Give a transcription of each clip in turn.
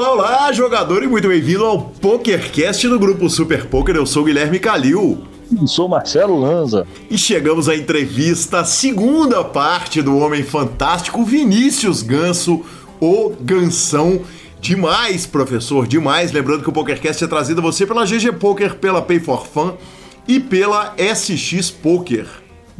olá, olá, jogador, e muito bem-vindo ao PokerCast do Grupo Super Poker. Eu sou o Guilherme Calil. Sou Marcelo Lanza. E chegamos à entrevista, segunda parte do Homem Fantástico, Vinícius Ganso, o Gansão. Demais, professor, demais. Lembrando que o PokerCast é trazido a você pela GG Poker, pela Pay for Fun e pela SX Poker.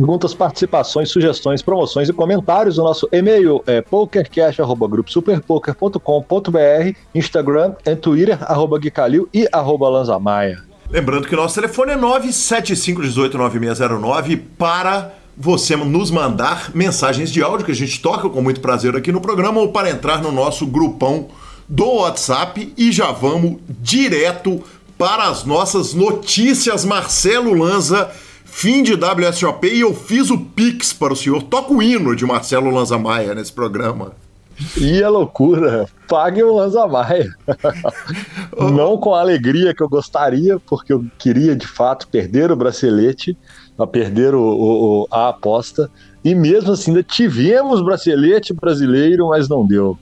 Perguntas, participações, sugestões, promoções e comentários. O nosso e-mail é pokercast.gruposuperpoker.com.br, Instagram e Twitter, arroba Guicalil e arroba Lanzamaia. Lembrando que nosso telefone é 975189609 para você nos mandar mensagens de áudio que a gente toca com muito prazer aqui no programa ou para entrar no nosso grupão do WhatsApp e já vamos direto para as nossas notícias. Marcelo Lanza, fim de WSOP e eu fiz o Pix para o senhor. Toca o hino de Marcelo Lanza Maia nesse programa. E a loucura, pague o Lanza Maia. Não com a alegria que eu gostaria, porque eu queria de fato perder o bracelete, perder o, o, a aposta. E mesmo assim, ainda tivemos bracelete brasileiro, mas não deu.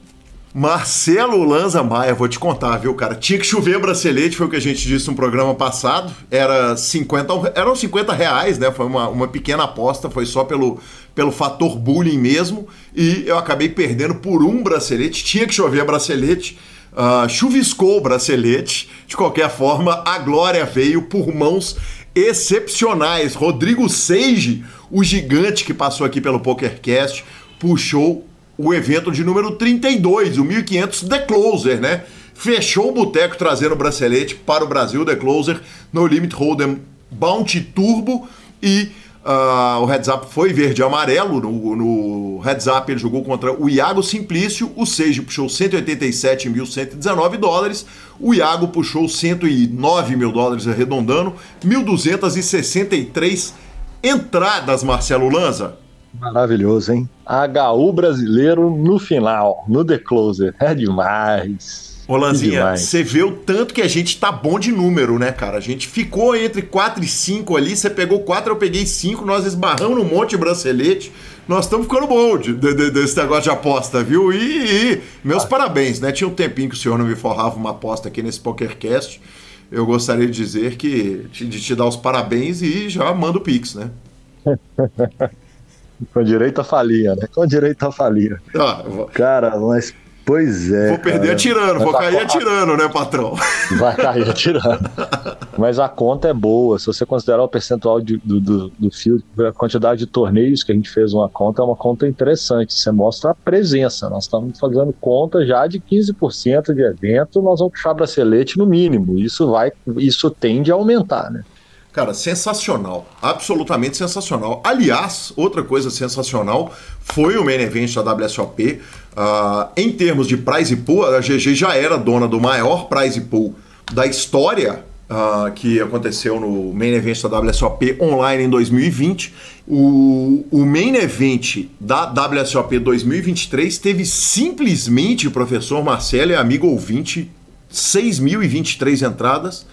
Marcelo Lanza Maia, vou te contar, viu, cara? Tinha que chover bracelete, foi o que a gente disse no programa passado. Era 50, eram 50 reais, né? Foi uma, uma pequena aposta, foi só pelo, pelo fator bullying mesmo. E eu acabei perdendo por um bracelete. Tinha que chover bracelete. Uh, chuviscou o bracelete. De qualquer forma, a glória veio por mãos excepcionais. Rodrigo Seige, o gigante que passou aqui pelo PokerCast, puxou o evento de número 32, o 1500 The Closer, né? Fechou o boteco trazendo o bracelete para o Brasil The Closer no Limit Hold'em Bounty Turbo e uh, o heads up foi verde e amarelo. No, no heads up ele jogou contra o Iago Simplício, o Seiji puxou 187.119 dólares, o Iago puxou 109 mil dólares arredondando, 1.263 entradas, Marcelo Lanza. Maravilhoso, hein? HU brasileiro no final, no The Closer. É demais. Ô Lanzinha, você vê o tanto que a gente tá bom de número, né, cara? A gente ficou entre 4 e 5 ali, você pegou 4, eu peguei 5, nós esbarramos num monte de bracelete. Nós estamos ficando bom de, de, de, desse negócio de aposta, viu? E, e meus ah. parabéns, né? Tinha um tempinho que o senhor não me forrava uma aposta aqui nesse PokerCast. Eu gostaria de dizer que de te dar os parabéns e já manda o Pix, né? Com direito a falia, né? Com direito a falia. Ah, vou... Cara, mas Pois é. Vou perder cara. atirando, vou cair atirando, né, patrão? Vai cair atirando. Mas a conta é boa. Se você considerar o percentual de, do, do, do field, a quantidade de torneios que a gente fez uma conta, é uma conta interessante. Você mostra a presença. Nós estamos fazendo conta já de 15% de evento, nós vamos puxar bracelete no mínimo. Isso vai, isso tende a aumentar, né? Cara, sensacional. Absolutamente sensacional. Aliás, outra coisa sensacional foi o main event da WSOP. Uh, em termos de prize pool, a GG já era dona do maior prize pool da história uh, que aconteceu no main event da WSOP online em 2020. O, o main event da WSOP 2023 teve simplesmente, o professor Marcelo e amigo ouvinte, 6.023 entradas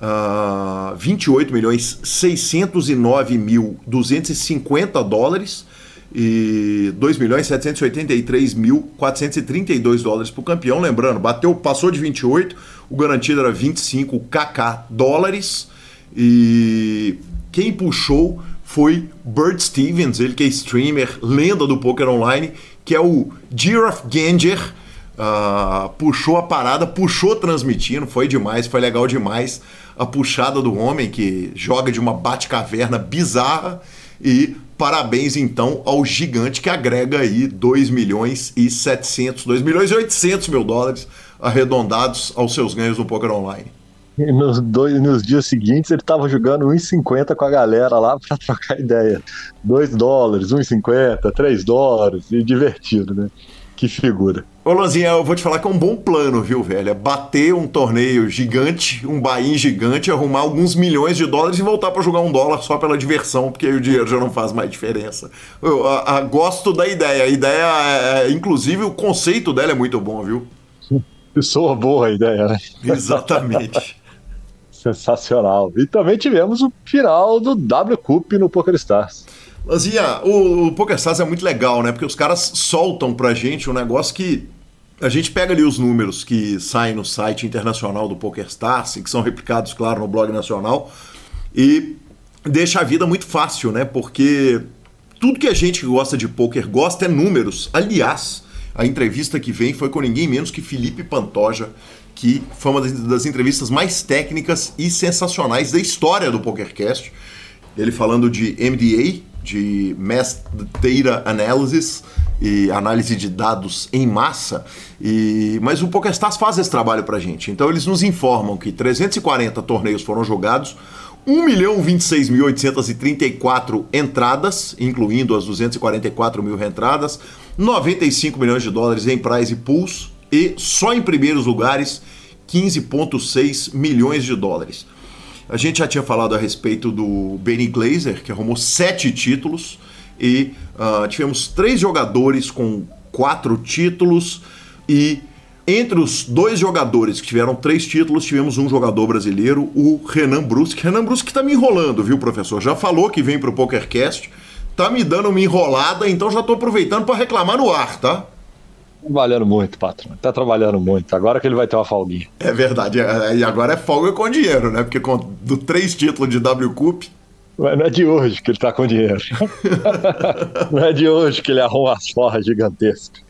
uh, 28 milhões 609 mil 250 dólares e 2 milhões 783 mil 432 dólares para o campeão. Lembrando, bateu, passou de 28, o garantido era 25 kk dólares e quem puxou foi Bert Stevens, ele que é streamer, lenda do poker online, que é o Giraffe Ganger. Uh, puxou a parada, puxou transmitindo, foi demais, foi legal demais a puxada do homem que joga de uma bate-caverna bizarra e parabéns então ao gigante que agrega aí 2 milhões e 700, 2 milhões e 800 mil dólares arredondados aos seus ganhos no poker online. E nos, dois, nos dias seguintes ele estava jogando 1,50 com a galera lá para trocar ideia. 2 dólares, 1,50, 3 dólares, e divertido, né? Que figura. Ô, Lanzinha, eu vou te falar que é um bom plano, viu, velho? É bater um torneio gigante, um buy gigante, arrumar alguns milhões de dólares e voltar para jogar um dólar só pela diversão, porque aí o dinheiro já não faz mais diferença. Eu a, a, gosto da ideia. A ideia, é, é, inclusive, o conceito dela é muito bom, viu? Pessoa boa a ideia, né? Exatamente. Sensacional. E também tivemos o final do W Cup no PokerStars. Lanzinha, o, o PokerStars é muito legal, né? Porque os caras soltam pra gente um negócio que A gente pega ali os números que saem no site internacional do PokerStars e que são replicados, claro, no blog nacional e deixa a vida muito fácil, né? Porque tudo que a gente que gosta de poker gosta é números. Aliás, a entrevista que vem foi com ninguém menos que Felipe Pantoja, que foi uma das entrevistas mais técnicas e sensacionais da história do PokerCast. Ele falando de MDA, de Mass Data Analysis e análise de dados em massa. E, mas o PokerStars faz esse trabalho para gente. Então eles nos informam que 340 torneios foram jogados, 1.026.834 entradas, incluindo as 244 mil reentradas, 95 milhões de dólares em prize pools e só em primeiros lugares 15,6 milhões de dólares. A gente já tinha falado a respeito do Benny Glazer, que arrumou sete títulos, e uh, tivemos três jogadores com quatro títulos e entre os dois jogadores que tiveram três títulos, tivemos um jogador brasileiro, o Renan Brusque. Renan Brusque tá me enrolando, viu, professor? Já falou que vem pro PokerCast, tá me dando uma enrolada, então já tô aproveitando para reclamar no ar, tá? Trabalhando muito, patrão. Tá trabalhando muito. Agora que ele vai ter uma folguinha. É verdade. É, e agora é folga com dinheiro, né? Porque com do três títulos de W Cup. Mas não é de hoje que ele tá com dinheiro. não é de hoje que ele arruma as forras gigantescas.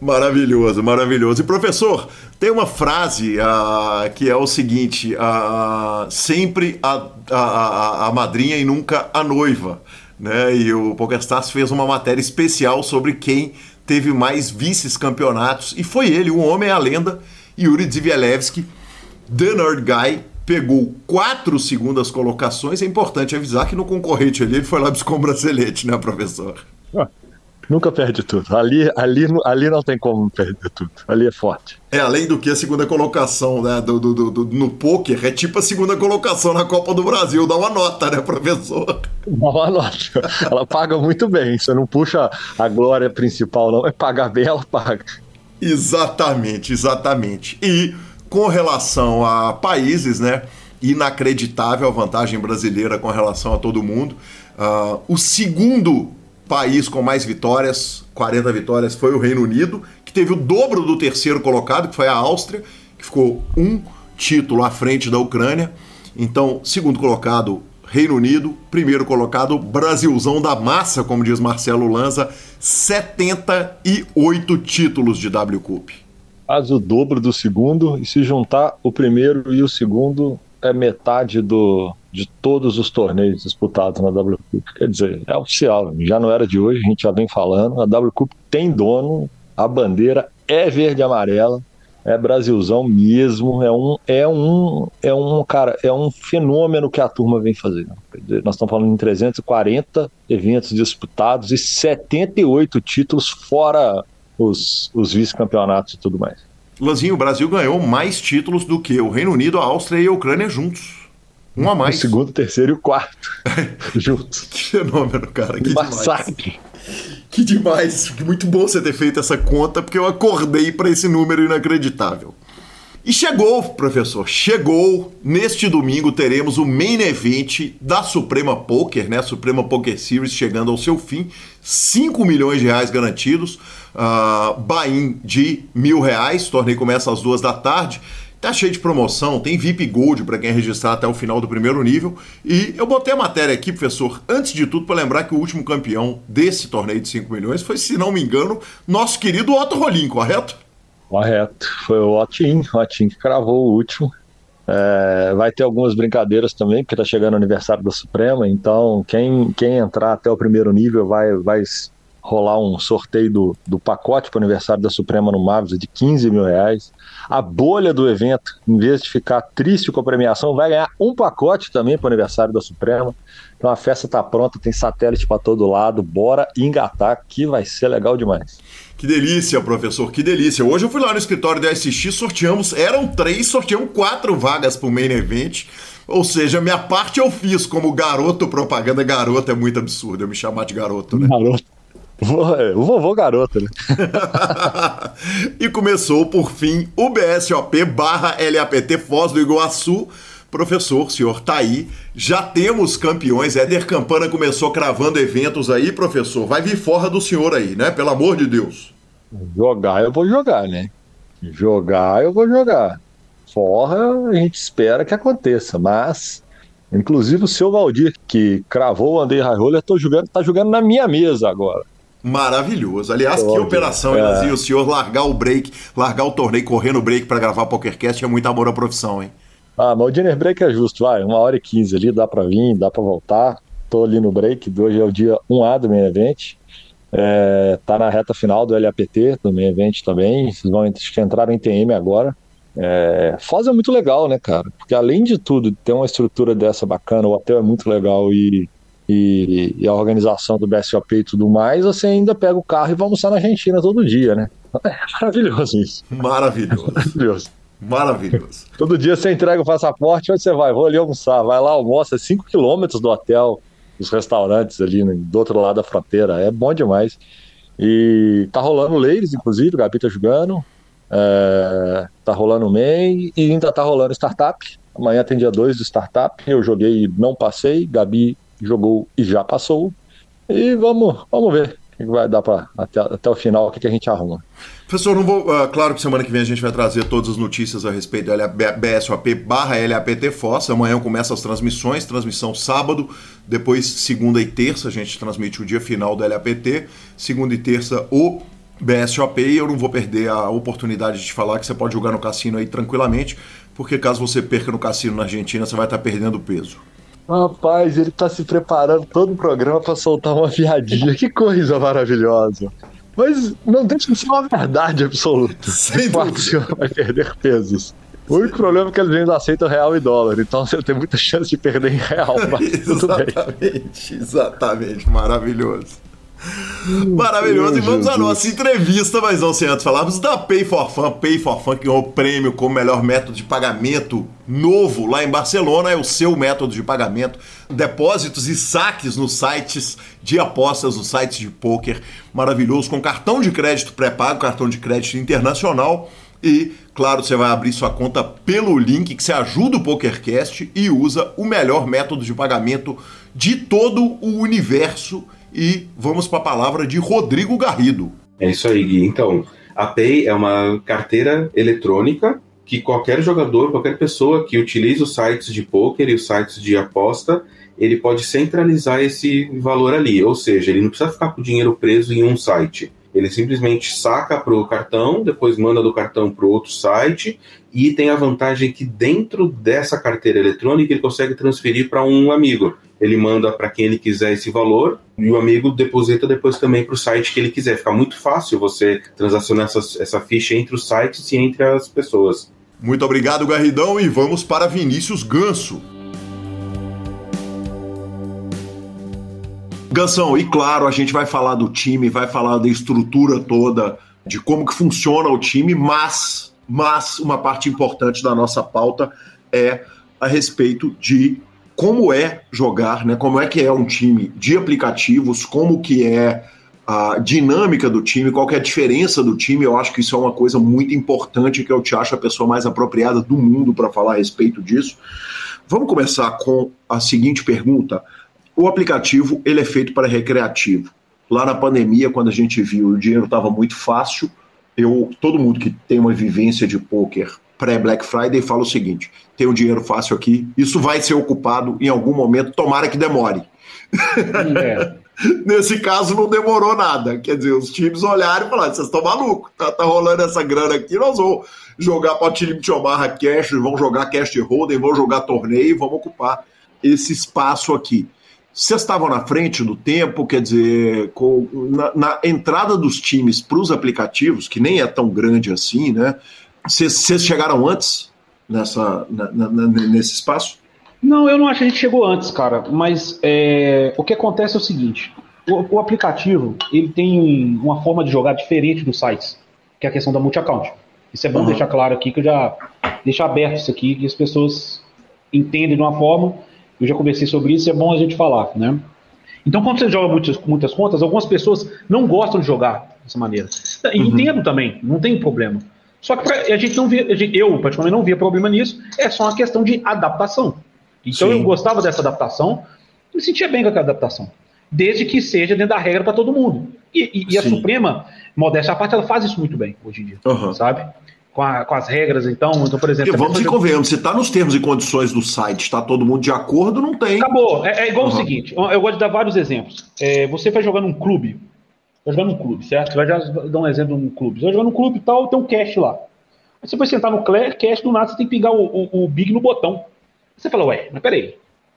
Maravilhoso, maravilhoso. E professor, tem uma frase uh, que é o seguinte: uh, sempre a, a, a, madrinha e nunca a noiva. Né? E o PokerStars fez uma matéria especial sobre quem teve mais vices-campeonatos. E foi ele, o homem, a lenda, Yuri Zivielewski, The Nerd Guy, pegou quatro segundas colocações. É importante avisar que no concorrente ali ele foi lá buscar um bracelete, né, professor? Ah, Nunca perde tudo. Ali, ali, ali não tem como perder tudo. Ali é forte. É, além do que a segunda colocação né, do, do, do, no poker é tipo a segunda colocação na Copa do Brasil. Dá uma nota, né, professor? Dá uma nota. Ela paga muito bem. Você não puxa a glória principal, não. É pagar bem, ela paga. Exatamente, exatamente. E com relação a países, né? Inacreditável a vantagem brasileira com relação a todo mundo. Uh, o segundo país com mais vitórias, 40 vitórias, foi o Reino Unido, que teve o dobro do terceiro colocado, que foi a Áustria, que ficou um título à frente da Ucrânia. Então, segundo colocado, Reino Unido, primeiro colocado, Brasilzão da massa, como diz Marcelo Lanza, 78 títulos de W Cup. Quase o dobro do segundo, e se juntar o primeiro e o segundo, é metade do, de todos os torneios disputados na W Cup. Quer dizer, é oficial, já não era de hoje, a gente já vem falando. A W Cup tem dono, a bandeira é verde e amarela, é Brasilzão mesmo, é um, é um, é um, cara, é um fenômeno que a turma vem fazendo. Nós estamos falando em 340 eventos disputados e 78 títulos fora os, os vice-campeonatos e tudo mais. Lanzinho, o Brasil ganhou mais títulos do que o Reino Unido, a Áustria e a Ucrânia juntos. Um a mais. O segundo, o terceiro e o quarto. juntos. Que fenômeno, cara. Que Massacre. demais. Que demais. Muito bom você ter feito essa conta, porque eu acordei para esse número inacreditável. E chegou, professor, chegou. Neste domingo teremos o main event da Suprema Poker, né? Suprema Poker Series chegando ao seu fim. 5 milhões de reais garantidos. Uh, Bain de mil reais. Torneio começa às duas da tarde. Tá cheio de promoção, tem VIP Gold para quem registrar até o final do primeiro nível. E eu botei a matéria aqui, professor, antes de tudo, para lembrar que o último campeão desse torneio de 5 milhões foi, se não me engano, nosso querido Otto Rolim, correto? Correto, foi o Otim, o Otim que cravou o último. É, vai ter algumas brincadeiras também, porque está chegando o aniversário da Suprema, então quem, quem entrar até o primeiro nível vai, vai rolar um sorteio do, do pacote para o aniversário da Suprema no Mavis de 15 mil reais. A bolha do evento, em vez de ficar triste com a premiação, vai ganhar um pacote também para o aniversário da Suprema. Então a festa está pronta, tem satélite para todo lado, bora engatar que vai ser legal demais. Que delícia, professor, que delícia. Hoje eu fui lá no escritório da SX, sorteamos, eram três, sorteamos quatro vagas para o main event. Ou seja, minha parte eu fiz como garoto propaganda. Garoto é muito absurdo eu me chamar de garoto, né? Garoto. É, o vovô garoto, né? e começou, por fim, o BSOP barra LAPT Foz do Iguaçu. Professor, senhor tá aí. Já temos campeões. Éder Campana começou cravando eventos aí, professor. Vai vir fora do senhor aí, né? Pelo amor de Deus. Jogar eu vou jogar, né? Jogar eu vou jogar. Forra a gente espera que aconteça, mas inclusive o seu Valdir que cravou o High Roller, tô jogando, tá jogando na minha mesa agora. Maravilhoso. Aliás, que operação, é. O senhor largar o break, largar o torneio, correr no break para gravar PokerCast é muito amor à profissão, hein? Ah, mas o dinner break é justo, vai, uma hora e quinze ali, dá para vir, dá para voltar. Tô ali no break, hoje é o dia 1A do main event. É, tá na reta final do LAPT, do main event também. Vocês vão que entraram em TM agora. É, Foz é muito legal, né, cara? Porque além de tudo, ter uma estrutura dessa bacana, o hotel é muito legal e, e, e, a organização do BSOP e tudo mais, você ainda pega o carro e vai almoçar na Argentina todo dia, né? É maravilhoso isso. Maravilhoso. Maravilhoso. Maravilhoso. todo dia você entrega o passaporte, onde você vai? Vou ali almoçar. Vai lá, almoça 5 quilômetros do hotel, dos restaurantes ali né, do outro lado da fronteira. É bom demais. E tá rolando Ladies, inclusive, o Gabi tá jogando. É, tá rolando o MEI e ainda tá rolando Startup. Amanhã tem dia 2 do Startup. Eu joguei e não passei. Gabi jogou e já passou. E vamos, vamos ver o que vai dar para até, até o final, o que, que a gente arruma. Professor, não vou. Uh, claro que semana que vem a gente vai trazer todas as notícias a respeito do BSOP barra LAPT Fossa. Amanhã começa as transmissões, transmissão sábado, depois segunda e terça a gente transmite o dia final do LAPT, segunda e terça o BSOP e eu não vou perder a oportunidade de falar que você pode jogar no cassino aí tranquilamente, porque caso você perca no cassino na Argentina, você vai estar perdendo peso. Rapaz, ele tá se preparando todo o programa para soltar uma piadinha. Que coisa maravilhosa. Mas não deixa de ser uma verdade absoluta. Sem dúvida. senhor vai perder pesos. O único problema é que eles ainda aceitam real e dólar, então você tem muita chance de perder em real, mas. Exatamente, exatamente, maravilhoso. Maravilhoso. E vamos à nossa entrevista, mas não sem antes falarmos da Pay for Fun. Pay for Fun que ganhou o prêmio como melhor método de pagamento novo lá em Barcelona. É o seu método de pagamento. Depósitos e saques nos sites de apostas, nos sites de poker. Maravilhoso. Com cartão de crédito pré-pago, cartão de crédito internacional. E, claro, você vai abrir sua conta pelo link que você ajuda o PokerCast e usa o melhor método de pagamento de todo o universo e vamos para a palavra de Rodrigo Garrido. É isso aí, Gui. Então, a Pay é uma carteira eletrônica que qualquer jogador, qualquer pessoa que utilize os sites de poker e os sites de aposta, ele pode centralizar esse valor ali. Ou seja, ele não precisa ficar com o dinheiro preso em um site. Ele simplesmente saca para o cartão, depois manda do cartão para outro site e tem a vantagem que dentro dessa carteira eletrônica ele consegue transferir para um amigo. Ele manda para quem ele quiser esse valor e o amigo deposita depois também para o site que ele quiser. Fica muito fácil você transacionar essa, essa ficha entre os sites e entre as pessoas. Muito obrigado, Garridão, e vamos para Vinícius Ganso. Gansão, e claro, a gente vai falar do time, vai falar da estrutura toda, de como que funciona o time, mas, mas uma parte importante da nossa pauta é a respeito de como é jogar, né? Como é que é um time de aplicativos, como que é a dinâmica do time, qual é a diferença do time. Eu acho que isso é uma coisa muito importante que eu te acho a pessoa mais apropriada do mundo para falar a respeito disso. Vamos começar com a seguinte pergunta. O aplicativo ele é feito para recreativo. Lá na pandemia, quando a gente viu o dinheiro estava muito fácil, eu todo mundo que tem uma vivência de poker pré-Black Friday fala o seguinte: tem um dinheiro fácil aqui, isso vai ser ocupado em algum momento, tomara que demore. É. Nesse caso não demorou nada. Quer dizer, os times olharam e falaram: vocês estão malucos, tá, tá, rolando essa grana aqui, nós vamos jogar para o time de Omaha Cash, vamos jogar Cash Hold'em, vamos jogar torneio, vamos ocupar esse espaço aqui. Vocês estavam na frente do tempo, quer dizer, com, na, na entrada dos times para os aplicativos, que nem é tão grande assim, né? Vocês chegaram antes nessa, na, na, nesse espaço? Não, eu não acho que a gente chegou antes, cara. Mas é, o que acontece é o seguinte: o, o, aplicativo ele tem uma forma de jogar diferente dos sites, que é a questão da multi-account. Isso é bom uhum. deixar claro aqui, que eu já deixo aberto isso aqui, que as pessoas entendem de uma forma eu já conversei sobre isso, é bom a gente falar, né? Então, quando você joga muitas, muitas contas, algumas pessoas não gostam de jogar dessa maneira. E uhum. entendo também, não tem problema. Só que pra, a gente não via, gente, eu particularmente não via problema nisso, é só uma questão de adaptação. Então Sim. eu gostava dessa adaptação, me sentia bem com aquela adaptação. desde que seja dentro da regra para todo mundo. E, e, e a Suprema, modéstia à parte, ela faz isso muito bem hoje em dia, uhum. sabe? Com, a, com, as regras, então, então por exemplo. E vamos e convenhamos, se está nos termos e condições do site, está todo mundo de acordo, não tem. Acabou. É, é igual uhum. o seguinte: eu gosto de dar vários exemplos. É, você vai jogar num clube, vai jogar num clube, certo? Você vai dar um exemplo num clube. Você vai jogar num clube e tal, tem um cash lá. Aí você vai sentar no cash, do nada você tem que pingar o, o, o big no botão. Você fala, ué, mas peraí.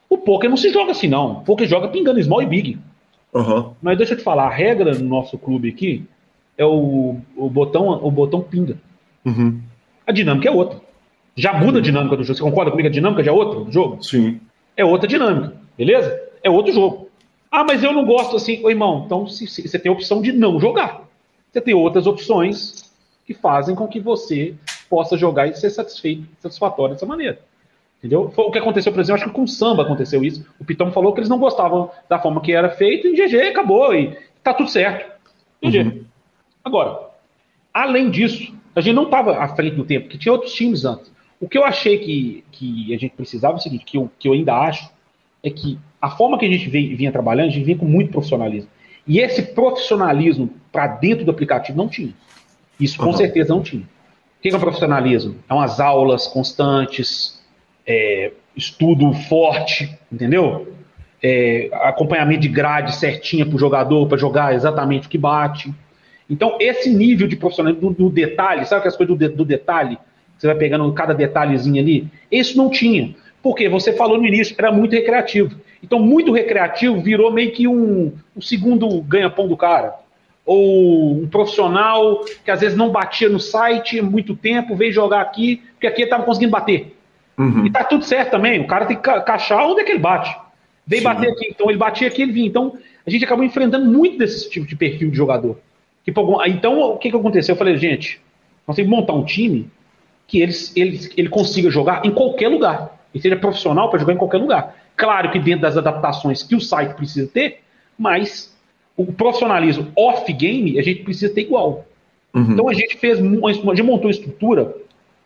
O poker não se joga assim, não. O poker joga pingando small e big. Uhum. Mas deixa eu te falar, a regra no nosso clube aqui é o, o botão o botão pinga. Uhum. A dinâmica é outra. Já muda a dinâmica do jogo. Você concorda comigo? A dinâmica já é outra do jogo? Sim. É outra dinâmica, beleza? É outro jogo. Ah, mas eu não gosto assim. Ô, irmão, então se, se, você tem a opção de não jogar. Você tem outras opções que fazem com que você possa jogar e ser satisfeito, satisfatório dessa maneira. Entendeu? Foi o que aconteceu, por exemplo, acho que com o samba aconteceu isso. O Pitão falou que eles não gostavam da forma que era feito e GG acabou e tá tudo certo. GG. Uhum. Agora, além disso, a gente não estava à frente do tempo, porque tinha outros times antes. O que eu achei que, que a gente precisava é o seguinte, que eu, que eu ainda acho, é que a forma que a gente vinha trabalhando, a gente vinha com muito profissionalismo. E esse profissionalismo para dentro do aplicativo não tinha. Isso com uhum. certeza não tinha. O que é o profissionalismo? É umas aulas constantes, é, estudo forte, entendeu? É, acompanhamento de grade certinha para o jogador, para jogar exatamente o que bate. Então, esse nível de profissionalismo do, do detalhe, sabe aquelas coisas do, de, do detalhe? Você vai pegando cada detalhezinho ali? Isso não tinha. Porque você falou no início, era muito recreativo. Então, muito recreativo virou meio que um, um segundo ganha-pão do cara. Ou um profissional que às vezes não batia no site muito tempo, veio jogar aqui, porque aqui ele estava conseguindo bater. Uhum. E tá tudo certo também. O cara tem que cachar onde é que ele bate. Vem Sim. bater aqui, então ele batia aqui, ele vinha. Então a gente acabou enfrentando muito desse tipo de perfil de jogador. Que, então o que, que aconteceu? Eu falei, gente, nós temos que montar um time que ele, ele, ele consiga jogar em qualquer lugar. E seja profissional para jogar em qualquer lugar. Claro que dentro das adaptações que o site precisa ter, mas o profissionalismo off-game a gente precisa ter igual. Uhum. Então a gente fez, a gente montou uma estrutura,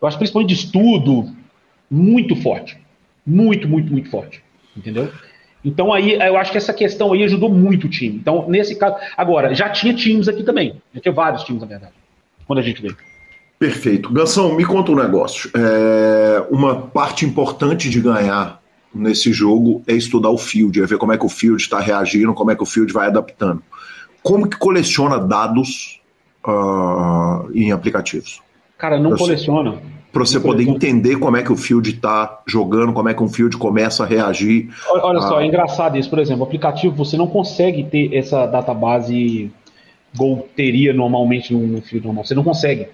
eu acho principalmente de estudo, muito forte. Muito, muito, muito forte. Entendeu? Então aí eu acho que essa questão aí ajudou muito o time. Então, nesse caso. Agora, já tinha times aqui também. Já tinha vários times, na verdade. Quando a gente veio. Perfeito. Gansão, me conta um negócio. É, uma parte importante de ganhar nesse jogo é estudar o field, é ver como é que o field está reagindo, como é que o field vai adaptando. Como que coleciona dados uh, em aplicativos? Cara, não Eu coleciona. Sei para você poder entender como é que o field está jogando, como é que um field começa a reagir. Olha, a... só, é engraçado isso, por exemplo, o aplicativo você não consegue ter essa database Go teria normalmente no field normal, você não consegue.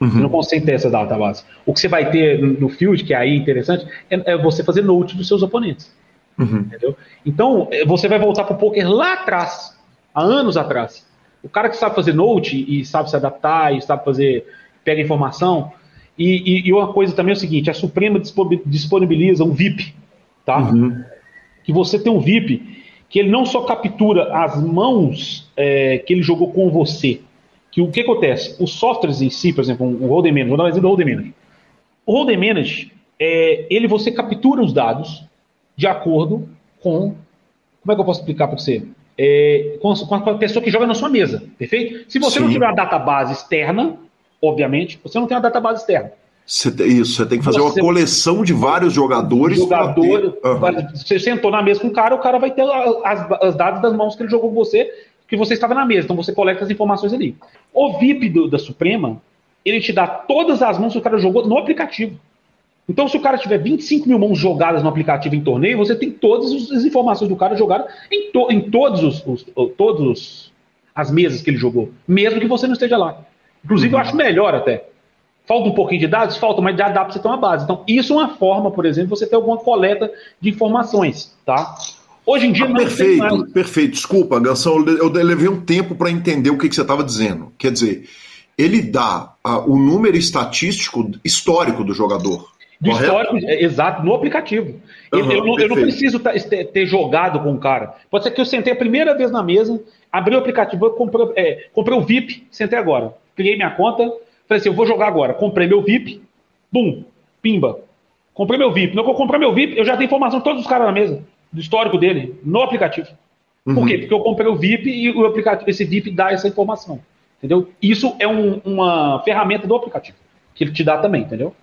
Uhum. Você não consegue ter essa database. O que você vai ter no field, que é aí interessante, é, é você fazer note dos seus oponentes. Uhum. Entendeu? Então, é, você vai voltar para o poker lá atrás, há anos atrás. O cara que sabe fazer note e sabe se adaptar e sabe fazer, pega informação, e, e, e, uma coisa também é o seguinte: a Suprema disponibiliza um VIP, tá? Uhum. Que você tem um VIP que ele não só captura as mãos é, que ele jogou com você. Que o que acontece? Os softwares em si, por exemplo, o Hold'em Manage, vou dar um exemplo do Hold'em Manage. O Hold'em Manage, é, ele você captura os dados de acordo com. Como é que eu posso explicar para você? É, com, com, a pessoa que joga na sua mesa, perfeito? Se você Sim. não tiver uma database externa, obviamente, você não tem uma database externa. Você tem, isso, você tem que fazer você, uma coleção de vários jogadores. Jogador, ter... uhum. Você sentou na mesa com o cara, o cara vai ter as, as dados das mãos que ele jogou com você, que você estava na mesa. Então você coleta as informações ali. O VIP do, da Suprema, ele te dá todas as mãos que o cara jogou no aplicativo. Então, se o cara tiver 25 mil mãos jogadas no aplicativo em torneio, você tem todas as informações do cara jogadas em, to, em todos os, os, todos as mesas que ele jogou, mesmo que você não esteja lá. Inclusive, uhum. eu acho melhor até. Falta um pouquinho de dados? Falta, mas já dá para você ter uma base. Então, isso é uma forma, por exemplo, você ter alguma coleta de informações, tá? Hoje em dia ah, não Perfeito, perfeito. Desculpa, Gansão, eu levei um tempo para entender o que, que você estava dizendo. Quer dizer, ele dá o número estatístico histórico do jogador. Do histórico, é, exato, no aplicativo. Uhum, eu, eu, não, eu, não, preciso ter, ter, jogado com o cara. Pode ser que eu sentei a primeira vez na mesa, abri o aplicativo, comprei, é, comprei o VIP, sentei agora criei minha conta, falei assim, eu vou jogar agora. Comprei meu VIP, bum, pimba. Comprei meu VIP. No que eu comprar meu VIP, eu já tenho informação de todos os caras na mesa, do histórico dele, no aplicativo. Uhum. Por quê? Porque eu comprei o VIP e o aplicativo, esse VIP dá essa informação. Entendeu? Isso é um, uma ferramenta do aplicativo, que ele te dá também, entendeu?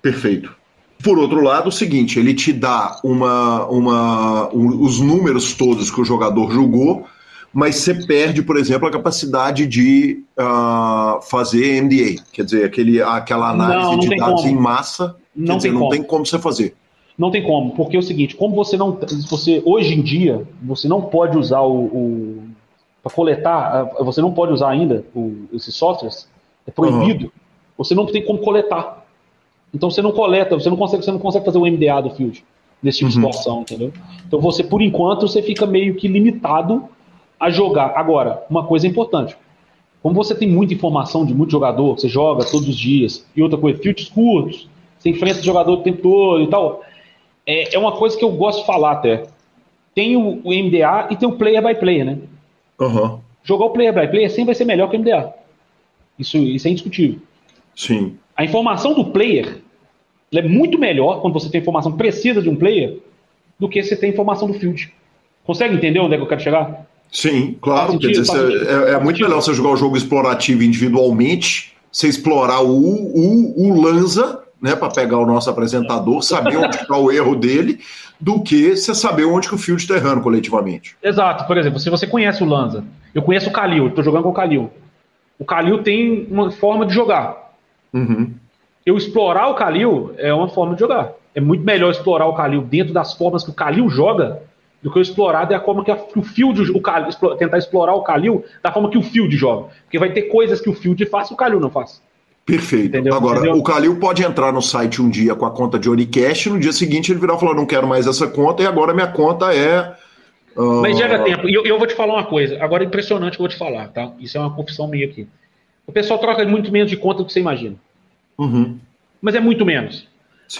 Perfeito. Por outro lado, o seguinte, ele te dá uma, uma, um, os números todos que o jogador jogou, mas você perde, por exemplo, a capacidade de uh, fazer MDA, quer dizer, aquele, aquela análise não, não de dados como. em massa, não quer dizer, não como. tem como você fazer. Não tem como, porque é o seguinte, como você não, você hoje em dia você não pode usar o, o para coletar, você não pode usar ainda o, esses softwares, é proibido. Uhum. Você não tem como coletar. Então você não coleta, você não consegue, você não consegue fazer o MDA do field nesse tipo uhum. de situação, entendeu? Então você, por enquanto, você fica meio que limitado a jogar. Agora, uma coisa importante. Como você tem muita informação de muito jogador, você joga todos os dias, e outra coisa, fields curtos, você enfrenta o jogador o tempo todo e tal, é, é uma coisa que eu gosto de falar até. Tem o, o MDA e tem o player by player, né? Uhum. Jogar o player by player sempre vai ser melhor que o MDA. Isso, isso é indiscutível. Sim. A informação do player é muito melhor quando você tem informação precisa de um player do que você tem informação do field. Consegue entender onde é que eu quero chegar? Sim, claro. Sentido, dizer, é, é muito melhor você jogar o jogo explorativo individualmente, você explorar o, o, o Lanza né, para pegar o nosso apresentador, saber onde está o erro dele, do que você saber onde que o field está errando coletivamente. Exato. Por exemplo, se você conhece o Lanza, eu conheço o Kalil, estou jogando com o Kalil. O Kalil tem uma forma de jogar. Uhum. Eu explorar o Kalil é uma forma de jogar. É muito melhor explorar o Kalil dentro das formas que o Kalil joga do que eu explorar da forma que, o Field, o Kalil, tentar explorar o Kalil da forma que o Field joga. Porque vai ter coisas que o Field faz que o Kalil não faz. Perfeito. Entendeu? Agora, Entendeu? o Calil pode entrar no site um dia com a conta de Oricast, no dia seguinte ele virar e falar: não quero mais essa conta, e agora minha conta é. Uh... Mas gera tempo. E eu, eu, vou te falar uma coisa, agora é impressionante que eu vou te falar, tá? Isso é uma confissão minha aqui. O pessoal troca muito menos de conta do que você imagina. Uhum. Mas é muito menos.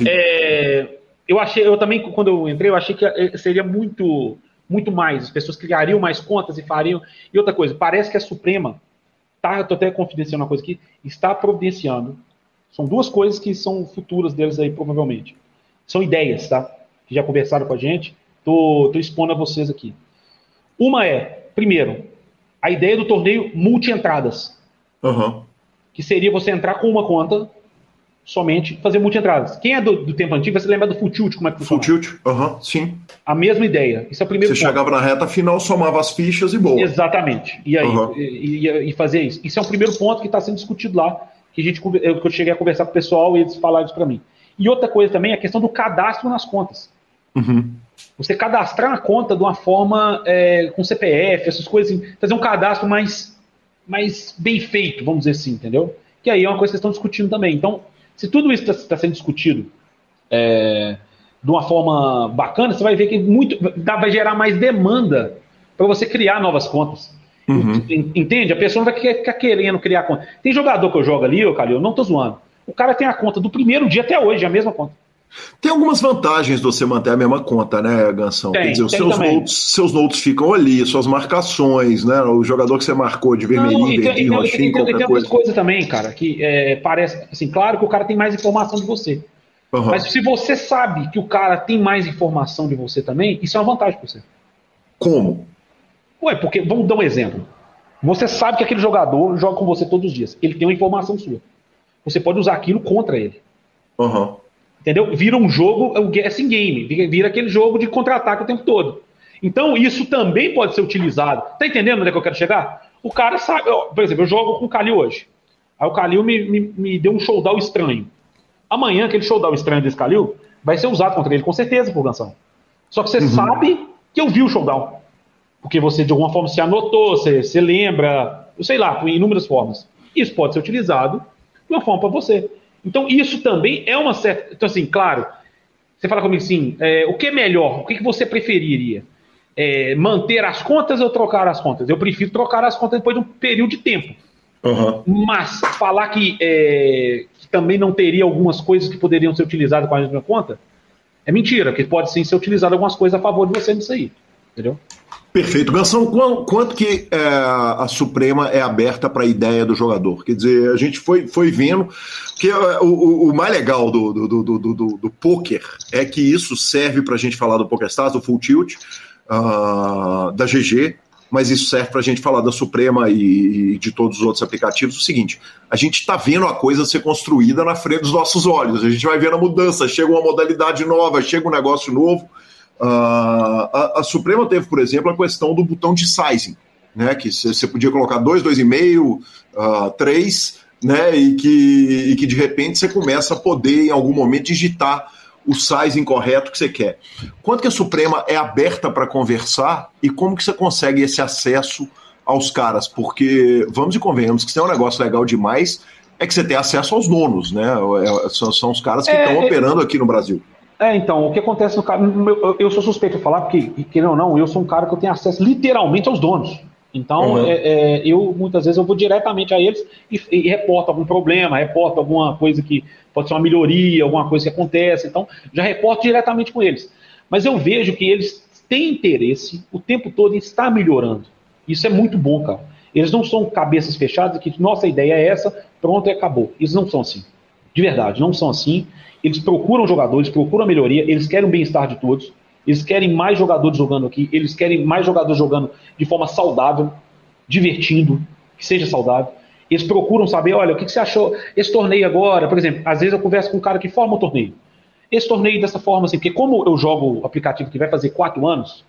É, eu achei, eu também, quando eu entrei, eu achei que é, seria muito, muito mais. As pessoas criariam mais contas e fariam. E outra coisa, parece que a Suprema tá, estou até confidenciando uma coisa aqui, está providenciando. São duas coisas que são futuras deles aí, provavelmente. São ideias, tá? Que já conversaram com a gente. Tô, tô expondo a vocês aqui. Uma é, primeiro, a ideia do torneio multi-entradas. Uhum. Que seria você entrar com uma conta somente fazer multi-entradas. Quem é do, do, tempo antigo vai se lembrar do full tilt, como é que funciona. Full tilt, uhum, sim. A mesma ideia. Isso é o primeiro Você ponto. chegava na reta final, somava as fichas e boa. Exatamente. E aí, uhum. e, e, e, fazer isso. Isso é o primeiro ponto que está sendo discutido lá, que, a gente, que eu cheguei a conversar com o pessoal e eles falaram isso para mim. E outra coisa também é a questão do cadastro nas contas. Uhum. Você cadastrar a conta de uma forma é, com CPF, essas coisas, assim, fazer um cadastro mais, mais bem feito, vamos dizer assim, entendeu? Que aí é uma coisa que vocês estão discutindo também. Então, se tudo isso está tá sendo discutido é, de uma forma bacana, você vai ver que muito vai gerar mais demanda para você criar novas contas. Uhum. Entende? A pessoa não vai ficar querendo criar conta. Tem jogador que eu jogo ali, ô Calil, não tô zoando. O cara tem a conta do primeiro dia até hoje, a mesma conta. Tem algumas vantagens de você manter a mesma conta, né, Gansão? Tem, Quer dizer, os seus notes, seus notes ficam ali, suas marcações, né? O jogador que você marcou de vermelhinho, verdinho, roxinho, qualquer tem coisa. Tem coisa também, cara, que é, parece, assim, claro que o cara tem mais informação de você. Uhum. Mas se você sabe que o cara tem mais informação de você também, isso é uma vantagem para você. Como? Ué, porque, vamos dar um exemplo. Você sabe que aquele jogador joga com você todos os dias. Ele tem uma informação sua. Você pode usar aquilo contra ele. Aham. Uhum. Entendeu? Vira um jogo, o guessing game, vira aquele jogo de contra-ataque o tempo todo. Então, isso também pode ser utilizado. Tá entendendo onde é que eu quero chegar? O cara sabe, ó, por exemplo, eu jogo com o Kalil hoje. Aí o Kalil me, me, me deu um showdown estranho. Amanhã, aquele showdown estranho desse Kalil vai ser usado contra ele, com certeza, por Gansão. Só que você uhum. sabe que eu vi o showdown. Porque você, de alguma forma, se anotou, você, você lembra, eu sei lá, por inúmeras formas. Isso pode ser utilizado de uma forma para você. Então, isso também é uma certa. Então, assim, claro, você fala comigo assim: é, o que é melhor? O que, que você preferiria? É, manter as contas ou trocar as contas? Eu prefiro trocar as contas depois de um período de tempo. Uhum. Mas falar que, é, que, também não teria algumas coisas que poderiam ser utilizadas com a mesma conta é mentira, porque pode sim ser utilizado algumas coisas a favor de você nisso aí. Entendeu? Perfeito. Gansão, quanto que é, a Suprema é aberta para a ideia do jogador? Quer dizer, a gente foi, foi vendo que é, o, o mais legal do, do, do, do, do, do poker é que isso serve para a gente falar do PokerStars, do Full Tilt, uh, da GG, mas isso serve para a gente falar da Suprema e, e, de todos os outros aplicativos. O seguinte: a gente está vendo a coisa ser construída na frente dos nossos olhos, a gente vai vendo a mudança, chega uma modalidade nova, chega um negócio novo. Uh, a, a, Suprema teve, por exemplo, a questão do botão de sizing, né, que você podia colocar dois, dois e meio, uh, três, né, e que, e que de repente você começa a poder, em algum momento, digitar o size incorreto que você quer. Quanto que a Suprema é aberta para conversar e como que você consegue esse acesso aos caras? Porque, vamos e convenhamos, que se é um negócio legal demais, é que você tem acesso aos donos, né? É, são, são os caras que estão é, é, operando aqui no Brasil. É, então, o que acontece no caso. Eu sou suspeito de falar, porque, querendo ou não, eu sou um cara que eu tenho acesso literalmente aos donos. Então, uhum. é, é, eu muitas vezes eu vou diretamente a eles e, e, reporto algum problema, reporto alguma coisa que pode ser uma melhoria, alguma coisa que acontece. Então, já reporto diretamente com eles. Mas eu vejo que eles têm interesse o tempo todo em estar melhorando. Isso é muito bom, cara. Eles não são cabeças fechadas que nossa ideia é essa, pronto e acabou. Eles não são assim. De verdade, não são assim. Eles procuram jogadores, procuram melhoria, eles querem o bem-estar de todos. Eles querem mais jogadores jogando aqui, eles querem mais jogadores jogando de forma saudável, divertindo, que seja saudável. Eles procuram saber, olha, o que, você achou esse torneio agora? Por exemplo, às vezes eu converso com um cara que forma o torneio. Esse torneio dessa forma, assim, porque como eu jogo o aplicativo que vai fazer quatro anos,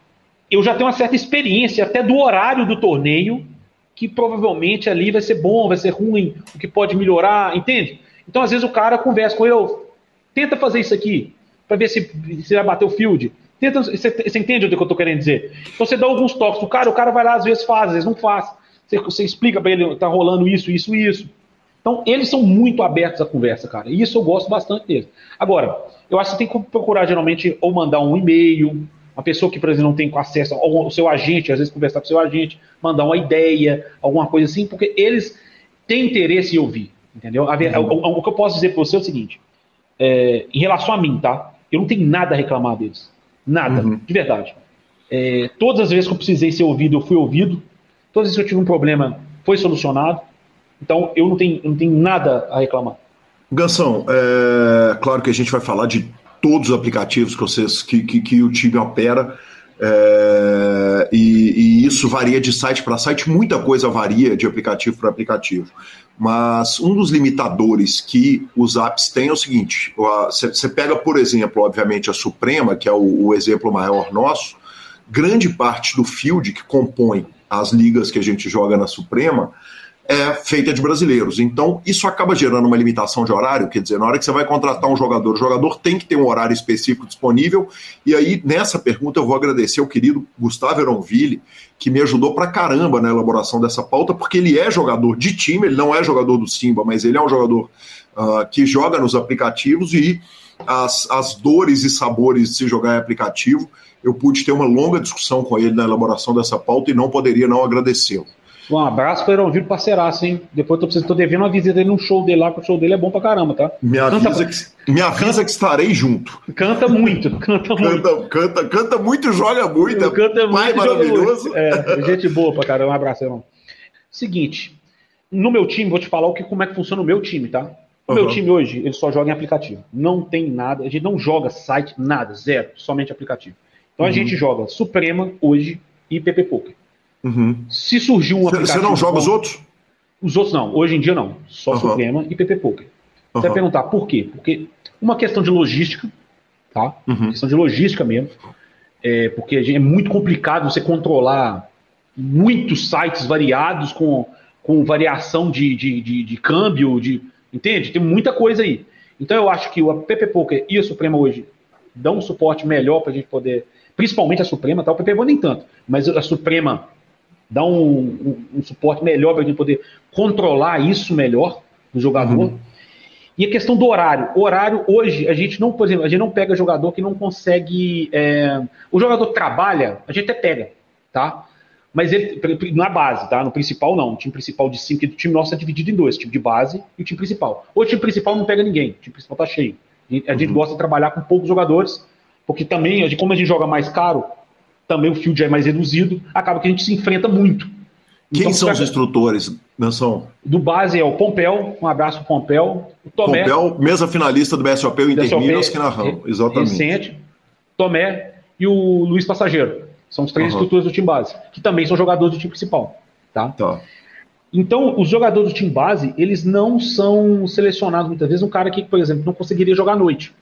eu já tenho uma certa experiência até do horário do torneio, que provavelmente ali vai ser bom, vai ser ruim, o que pode melhorar, entende? Então, às vezes, o cara conversa com eu, tenta fazer isso aqui, para ver se, se vai bater o field. Tenta, você, você entende o que eu estou querendo dizer? Então você dá alguns toques pro cara, o cara vai lá, às vezes faz, às vezes não faz. Você, você explica para ele, tá rolando isso, isso, isso. Então, eles são muito abertos à conversa, cara. E isso eu gosto bastante deles. Agora, eu acho que você tem que procurar, geralmente, ou mandar um e-mail, uma pessoa que, por exemplo, não tem acesso ao seu agente, às vezes conversar com o seu agente, mandar uma ideia, alguma coisa assim, porque eles têm interesse em ouvir, entendeu? Uhum. O, o, que eu posso dizer para você é o seguinte, é, em relação a mim, tá? Eu não tenho nada a reclamar deles. Nada, uhum. de verdade. É, todas as vezes que eu precisei ser ouvido, eu fui ouvido. Todas as vezes que eu tive um problema, foi solucionado. Então, eu não tenho, eu não tenho nada a reclamar. Gansão, é claro que a gente vai falar de todos os aplicativos que, vocês, que, que, que o time opera. É, e, e, isso varia de site para site, muita coisa varia de aplicativo para aplicativo. Mas um dos limitadores que os apps têm é o seguinte: você pega, por exemplo, obviamente, a Suprema, que é o, o exemplo maior nosso, grande parte do field que compõe as ligas que a gente joga na Suprema é feita de brasileiros. Então, isso acaba gerando uma limitação de horário, quer dizer, na hora que você vai contratar um jogador, o jogador tem que ter um horário específico disponível. E aí, nessa pergunta, eu vou agradecer ao querido Gustavo Eronville, que me ajudou pra caramba na elaboração dessa pauta, porque ele é jogador de time, ele não é jogador do Simba, mas ele é um jogador uh, que joga nos aplicativos e as, as dores e sabores de se jogar em aplicativo. Eu pude ter uma longa discussão com ele na elaboração dessa pauta e não poderia não agradecê-lo. Um abraço para o Eronville parceiraço, hein? Depois tô, tô devendo uma visita dele num show dele lá, porque o show dele é bom pra caramba, tá? Me avisa, canta, que, me avisa que estarei junto. Canta muito, canta muito. Canta, canta, canta muito, joga muito. É canta muito, maravilhoso. Muito. É, gente boa pra caramba. Um abraço, irmão. Seguinte, no meu time, vou te falar o que, como é que funciona o meu time, tá? O uhum. meu time hoje, ele só joga em aplicativo. Não tem nada, a gente não joga site, nada, zero, somente aplicativo. Então uhum. a gente joga Suprema hoje e PP Poker. Uhum. Se surgiu um aplicativo. Você não joga os outros? Os outros não. Hoje em dia não. Só uhum. Suprema e PP Poker. Você vai perguntar por quê? Porque uma questão de logística, tá? Uhum. Questão de logística mesmo. É, porque é muito complicado você controlar muitos sites variados com, com variação de, de, de, de câmbio, de, entende? Tem muita coisa aí. Então eu acho que o PP Poker e a Suprema hoje dão um suporte melhor para a gente poder, principalmente a Suprema, tá? O PP nem tanto, mas a Suprema dar um, um, um suporte melhor para a gente poder controlar isso melhor do jogador. Uhum. E a questão do horário. O horário, hoje, a gente não, por exemplo, a gente não pega jogador que não consegue. É... O jogador trabalha, a gente até pega, tá? Mas ele, na base, tá? No principal, não. O time principal de cinco, o time nosso é dividido em dois: o time de base e o time principal. O time principal não pega ninguém, o time principal tá cheio. A gente, a gente uhum. gosta de trabalhar com poucos jogadores, porque também, como a gente joga mais caro, também o field é mais reduzido, acaba que a gente se enfrenta muito. Quem então, são os instrutores, Nansão? Do base é o Pompel, um abraço pro Pompel. O Tomé, Pompel, mesa finalista do BSOP, o Inter Minas, que narramos, exatamente. Recente, Tomé e o Luiz Passageiro. São os três uhum. estruturas do time base, que também são jogadores do time principal. Tá? tá. Então, os jogadores do time base, eles não são selecionados muitas vezes um cara que, por exemplo, não conseguiria jogar à noite.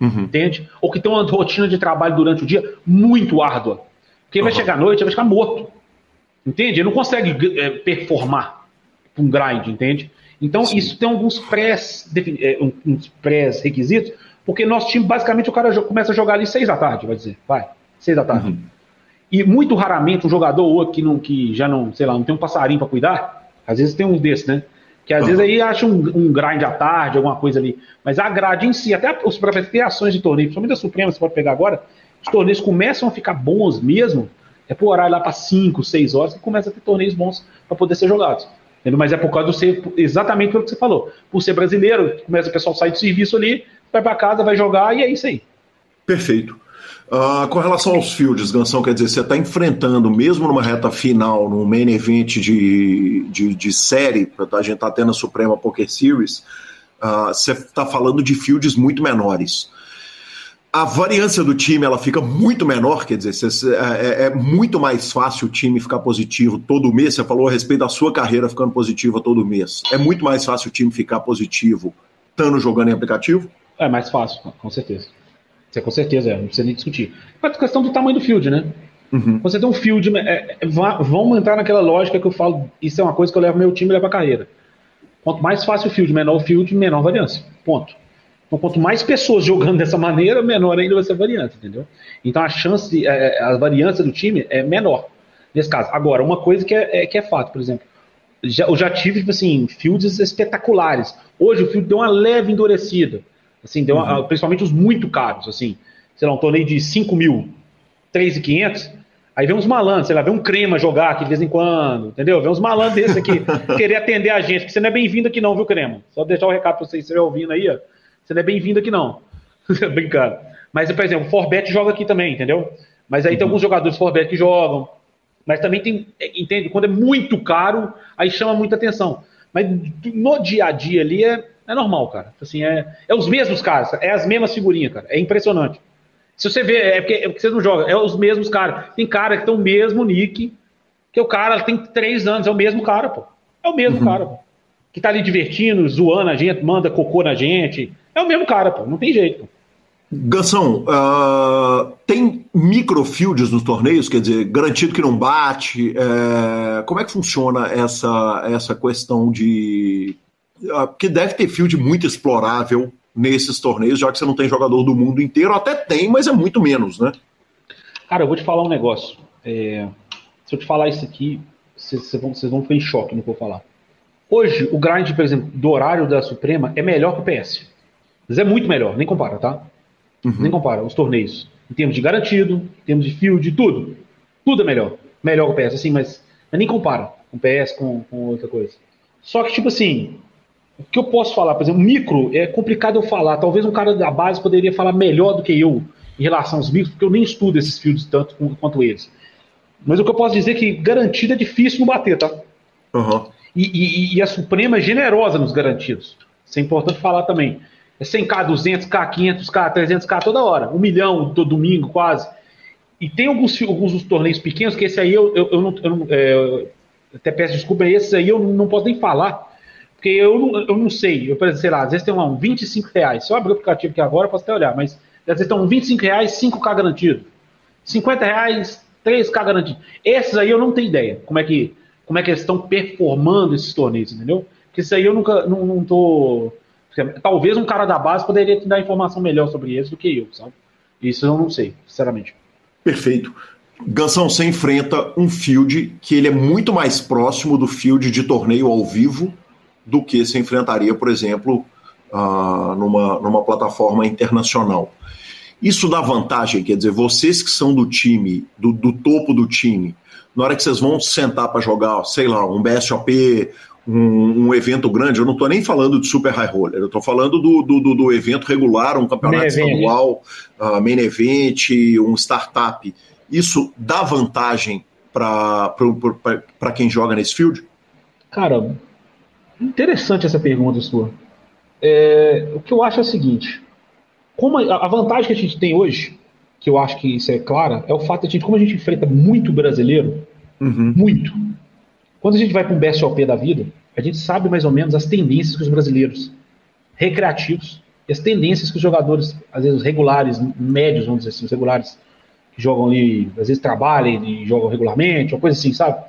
Uhum. Entende? Ou que tem uma rotina de trabalho durante o dia muito árdua. Porque uhum. vai chegar à noite, vai ficar morto. Entende? Ele não consegue é, performar um grind, entende? Então, Sim. isso tem alguns pré-requisitos, pré porque nosso time, basicamente, o cara começa a jogar ali seis da tarde, vai dizer. Vai, seis da tarde. Uhum. E muito raramente um jogador ou outro que, não, que já não, sei lá, não tem um passarinho para cuidar, às vezes tem um desses, né? Que às uhum. vezes aí acha um, um, grind à tarde, alguma coisa ali. Mas a grade em si, até as próprias criações de torneio, principalmente da Suprema, você pode pegar agora, os torneios começam a ficar bons mesmo, é por horário lá para 5, 6 horas, que começa a ter torneios bons para poder ser jogados. Entendeu? Mas é por causa do ser, exatamente pelo que você falou. Por ser brasileiro, começa o pessoal sair do serviço ali, vai para casa, vai jogar e é isso aí. Perfeito. Uh, com relação aos fields, Gansão, quer dizer, você está enfrentando, mesmo numa reta final, num main event de, de, de série, a gente está tendo a Suprema Poker Series, uh, você está falando de fields muito menores. A variância do time ela fica muito menor, quer dizer, você, é, é, é, muito mais fácil o time ficar positivo todo mês. Você falou a respeito da sua carreira ficando positiva todo mês. É muito mais fácil o time ficar positivo estando jogando em aplicativo? É mais fácil, com certeza. Isso é com certeza, é, não precisa nem discutir. Mas a questão do tamanho do field, né? Uhum. Você tem um field. É, é, vamos entrar naquela lógica que eu falo. Isso é uma coisa que eu levo meu time e levo a carreira. Quanto mais fácil o field, menor o field, menor a variância. Ponto. Então, quanto mais pessoas jogando dessa maneira, menor ainda vai ser a variância, entendeu? Então, a chance, é, é, a variância do time é menor nesse caso. Agora, uma coisa que é, é que é fato, por exemplo, já, eu já tive, tipo assim, fields espetaculares. Hoje o field deu uma leve endurecida. Assim, deu uma, uhum. principalmente os muito caros, assim. Sei lá, um torneio de 5 mil, 3,500. Aí vem uns malandros, sei lá, vem um crema jogar aqui de vez em quando, entendeu? Vem uns malandros desse aqui, querer atender a gente, porque você não é bem-vindo aqui não, viu, crema? Só deixar o recado pra vocês, estiver ouvindo aí, ó. Você não é bem-vindo aqui não. Brincando. Mas, por exemplo, o Forbet joga aqui também, entendeu? Mas aí uhum. tem alguns jogadores Forbet que jogam. Mas também tem, entende? Quando é muito caro, aí chama muita atenção. Mas no dia a dia ali é é normal, cara. Assim, é, é os mesmos caras, é as mesmas figurinhas, cara. É impressionante. Se você vê, é porque, é porque você não joga, é os mesmos caras. Tem cara que tem o mesmo nick, que o cara tem três anos, é o mesmo cara, pô. É o mesmo uhum. cara, pô. Que tá ali divertindo, zoando a gente, manda cocô na gente. É o mesmo cara, pô. Não tem jeito. Gansão, uh, tem microfields nos torneios, quer dizer, garantido que não bate. É, como é que funciona essa, essa questão de porque deve ter field muito explorável nesses torneios, já que você não tem jogador do mundo inteiro, até tem, mas é muito menos, né? Cara, eu vou te falar um negócio. É, se eu te falar isso aqui, vocês vão, vão ficar em choque no que eu vou falar. Hoje, o grind, por exemplo, do horário da Suprema é melhor que o PS. Mas é muito melhor, nem compara, tá? Uhum. Nem compara os torneios. Em termos de garantido, em termos de field, tudo. Tudo é melhor. Melhor o PS, assim, mas, mas nem compara com o PS, com, com outra coisa. Só que, tipo assim, o que eu posso falar? Por exemplo, micro é complicado eu falar. Talvez um cara da base poderia falar melhor do que eu em relação aos micros, porque eu nem estudo esses fields tanto quanto eles. Mas o que eu posso dizer é que garantido é difícil não bater, tá? Uhum. E, e, e, a Suprema é generosa nos garantidos. Isso é importante falar também. É 100k, 200k, 500k, 300k toda hora. Um milhão todo domingo, quase. E tem alguns, alguns dos torneios pequenos que esse aí eu, eu, eu não. Eu, é, até peço desculpa, esse aí eu não posso nem falar porque eu não, eu não sei, eu, sei lá, às vezes tem um 25 reais. Se eu abrir o aplicativo aqui agora, eu posso até olhar, mas às vezes estão 25 reais, 5K garantido. 50 reais, 3K garantido. Esses aí eu não tenho ideia como é que, como é que eles estão performando esses torneios, entendeu? Porque isso aí eu nunca, não, não tô... Talvez um cara da base poderia te dar informação melhor sobre isso do que eu, sabe? Isso eu não sei, sinceramente. Perfeito. Gansão, você enfrenta um field que ele é muito mais próximo do field de torneio ao vivo do que se enfrentaria, por exemplo, uh, numa, numa plataforma internacional. Isso dá vantagem, quer dizer, vocês que são do time, do, do topo do time, na hora que vocês vão sentar para jogar, sei lá, um BSOP, um, um, evento grande, eu não estou nem falando de Super High Roller, eu estou falando do, do, do, evento regular, um campeonato estadual, uh, main event, um startup. Isso dá vantagem para quem joga nesse field? Cara, Interessante essa pergunta sua. É, o que eu acho é o seguinte: como a, a, vantagem que a gente tem hoje, que eu acho que isso é clara, é o fato de a gente, como a gente enfrenta muito brasileiro, uhum. muito. Quando a gente vai para um BSOP da vida, a gente sabe mais ou menos as tendências que os brasileiros recreativos e as tendências que os jogadores, às vezes regulares, médios, vamos dizer assim, os regulares, que jogam ali, às vezes trabalham e jogam regularmente, uma coisa assim, sabe?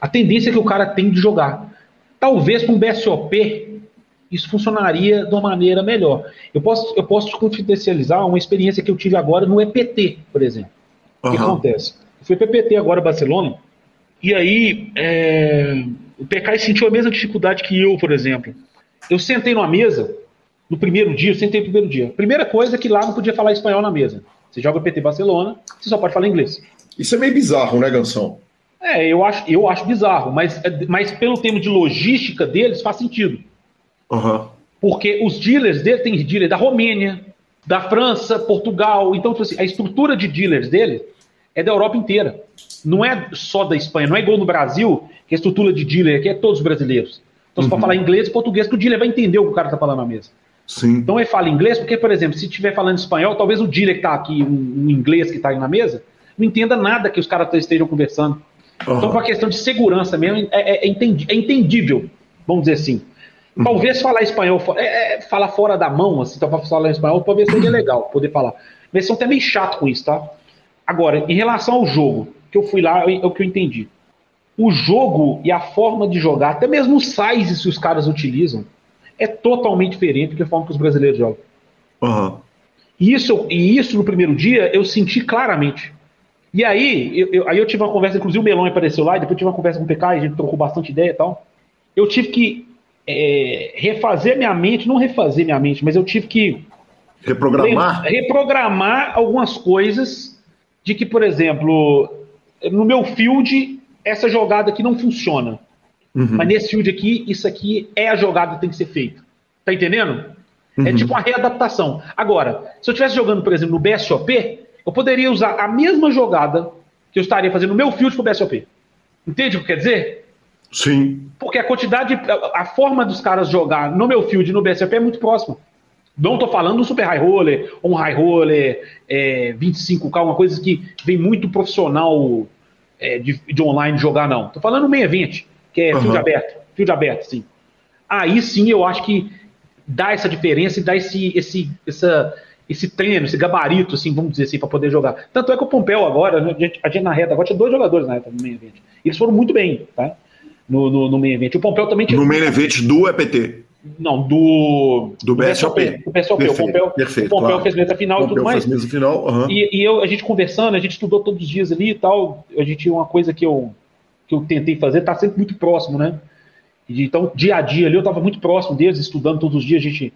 A tendência que o cara tem de jogar. Talvez com um BSOP isso funcionaria de uma maneira melhor. Eu posso, eu posso te confidencializar uma experiência que eu tive agora no EPT, por exemplo. Uhum. O que acontece? Eu fui para EPT agora, Barcelona, e aí é, o PK sentiu a mesma dificuldade que eu, por exemplo. Eu sentei numa mesa, no primeiro dia, eu sentei no primeiro dia. Primeira coisa é que lá não podia falar espanhol na mesa. Você joga PT Barcelona, você só pode falar inglês. Isso é meio bizarro, né, Gansão? É, eu acho, eu acho bizarro, mas, mas pelo termo de logística deles faz sentido. Uhum. Porque os dealers dele tem dealer da Romênia, da França, Portugal. Então, tipo assim, a estrutura de dealers dele é da Europa inteira. Não é só da Espanha, não é igual no Brasil, que a estrutura de dealer aqui é todos brasileiros. Então, uhum. você pode falar inglês e português, que o dealer vai entender o que o cara está falando na mesa. Sim. Então, ele fala inglês, porque, por exemplo, se estiver falando espanhol, talvez o dealer que está aqui, um, um, inglês que está aí na mesa, não entenda nada que os caras estejam conversando. Uhum. Então, por uma questão de segurança mesmo, é, é, é entendível, vamos dizer assim. Talvez falar espanhol, é, é, falar fora da mão, assim, então, falar espanhol, talvez seja legal poder falar. Mas são até meio chato com isso, tá? Agora, em relação ao jogo, que eu fui lá, é o que eu entendi. O jogo e a forma de jogar, até mesmo os sizes que os caras utilizam, é totalmente diferente do que a forma que os brasileiros jogam. Uhum. E isso, e isso no primeiro dia eu senti claramente. E aí eu, eu, aí eu tive uma conversa, inclusive o Melão apareceu lá, e depois eu tive uma conversa com o PK, a gente trocou bastante ideia e tal. Eu tive que é, refazer minha mente, não refazer minha mente, mas eu tive que reprogramar, reprogramar algumas coisas de que, por exemplo, no meu field essa jogada aqui não funciona, uhum. mas nesse field aqui isso aqui é a jogada que tem que ser feita, tá entendendo? É uhum. É tipo uma readaptação. Agora, se eu estivesse jogando, por exemplo, no BSOP, eu poderia usar a mesma jogada que eu estaria fazendo no meu field para o BSOP. Entende o que quer dizer? Sim. Porque a quantidade, a, forma dos caras jogar no meu field e no BSP é muito próxima. Não estou falando do super high roller, ou um high roller é, 25k, uma coisa que vem muito profissional é, de, de, online jogar, não. Estou falando meio evento, que é uhum. field aberto. Field aberto, sim. Aí sim eu acho que dá essa diferença e dá esse, esse, essa, esse treino, esse gabarito, assim, vamos dizer assim, para poder jogar. Tanto é que o Pompeu agora, a gente, a gente na reta agora tinha dois jogadores na reta no meio evento. Eles foram muito bem, tá? no, no, no main event. O Pompeu também tinha. No main event do EPT. Não, do. Do BSOP. Do BSOP. Perfeito, o Pompeu, perfeito, o Pompeu claro. fez mesa final e tudo mais. Fez mesa final, uhum. e, e eu, a gente conversando, a gente estudou todos os dias ali e tal. A gente, uma coisa que eu, que eu tentei fazer, tá sempre muito próximo, né? Então, dia a dia ali, eu estava muito próximo deles, estudando todos os dias, a gente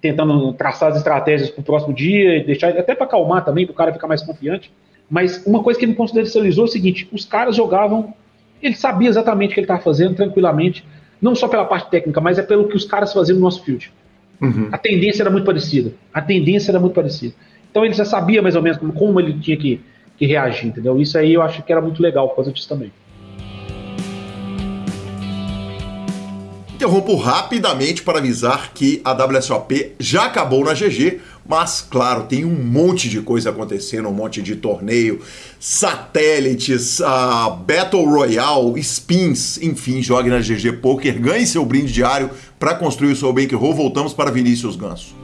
tentando traçar as estratégias para o próximo dia, deixar até para acalmar também, para o cara ficar mais confiante. Mas uma coisa que ele me considerizou é o seguinte: os caras jogavam ele sabia exatamente o que ele estava fazendo tranquilamente, não só pela parte técnica, mas é pelo que os caras faziam no nosso field. Uhum. A tendência era muito parecida. A tendência era muito parecida. Então ele já sabia mais ou menos como, como ele tinha que, que reagir, entendeu? Isso aí eu acho que era muito legal por causa disso também. Interrompo rapidamente para avisar que a WSOP já acabou na GG, mas claro, tem um monte de coisa acontecendo, um monte de torneio, satélites, uh, Battle Royale, spins, enfim, jogue na GG Poker, ganhe seu brinde diário para construir o seu bankroll. Voltamos para Vinícius Ganso.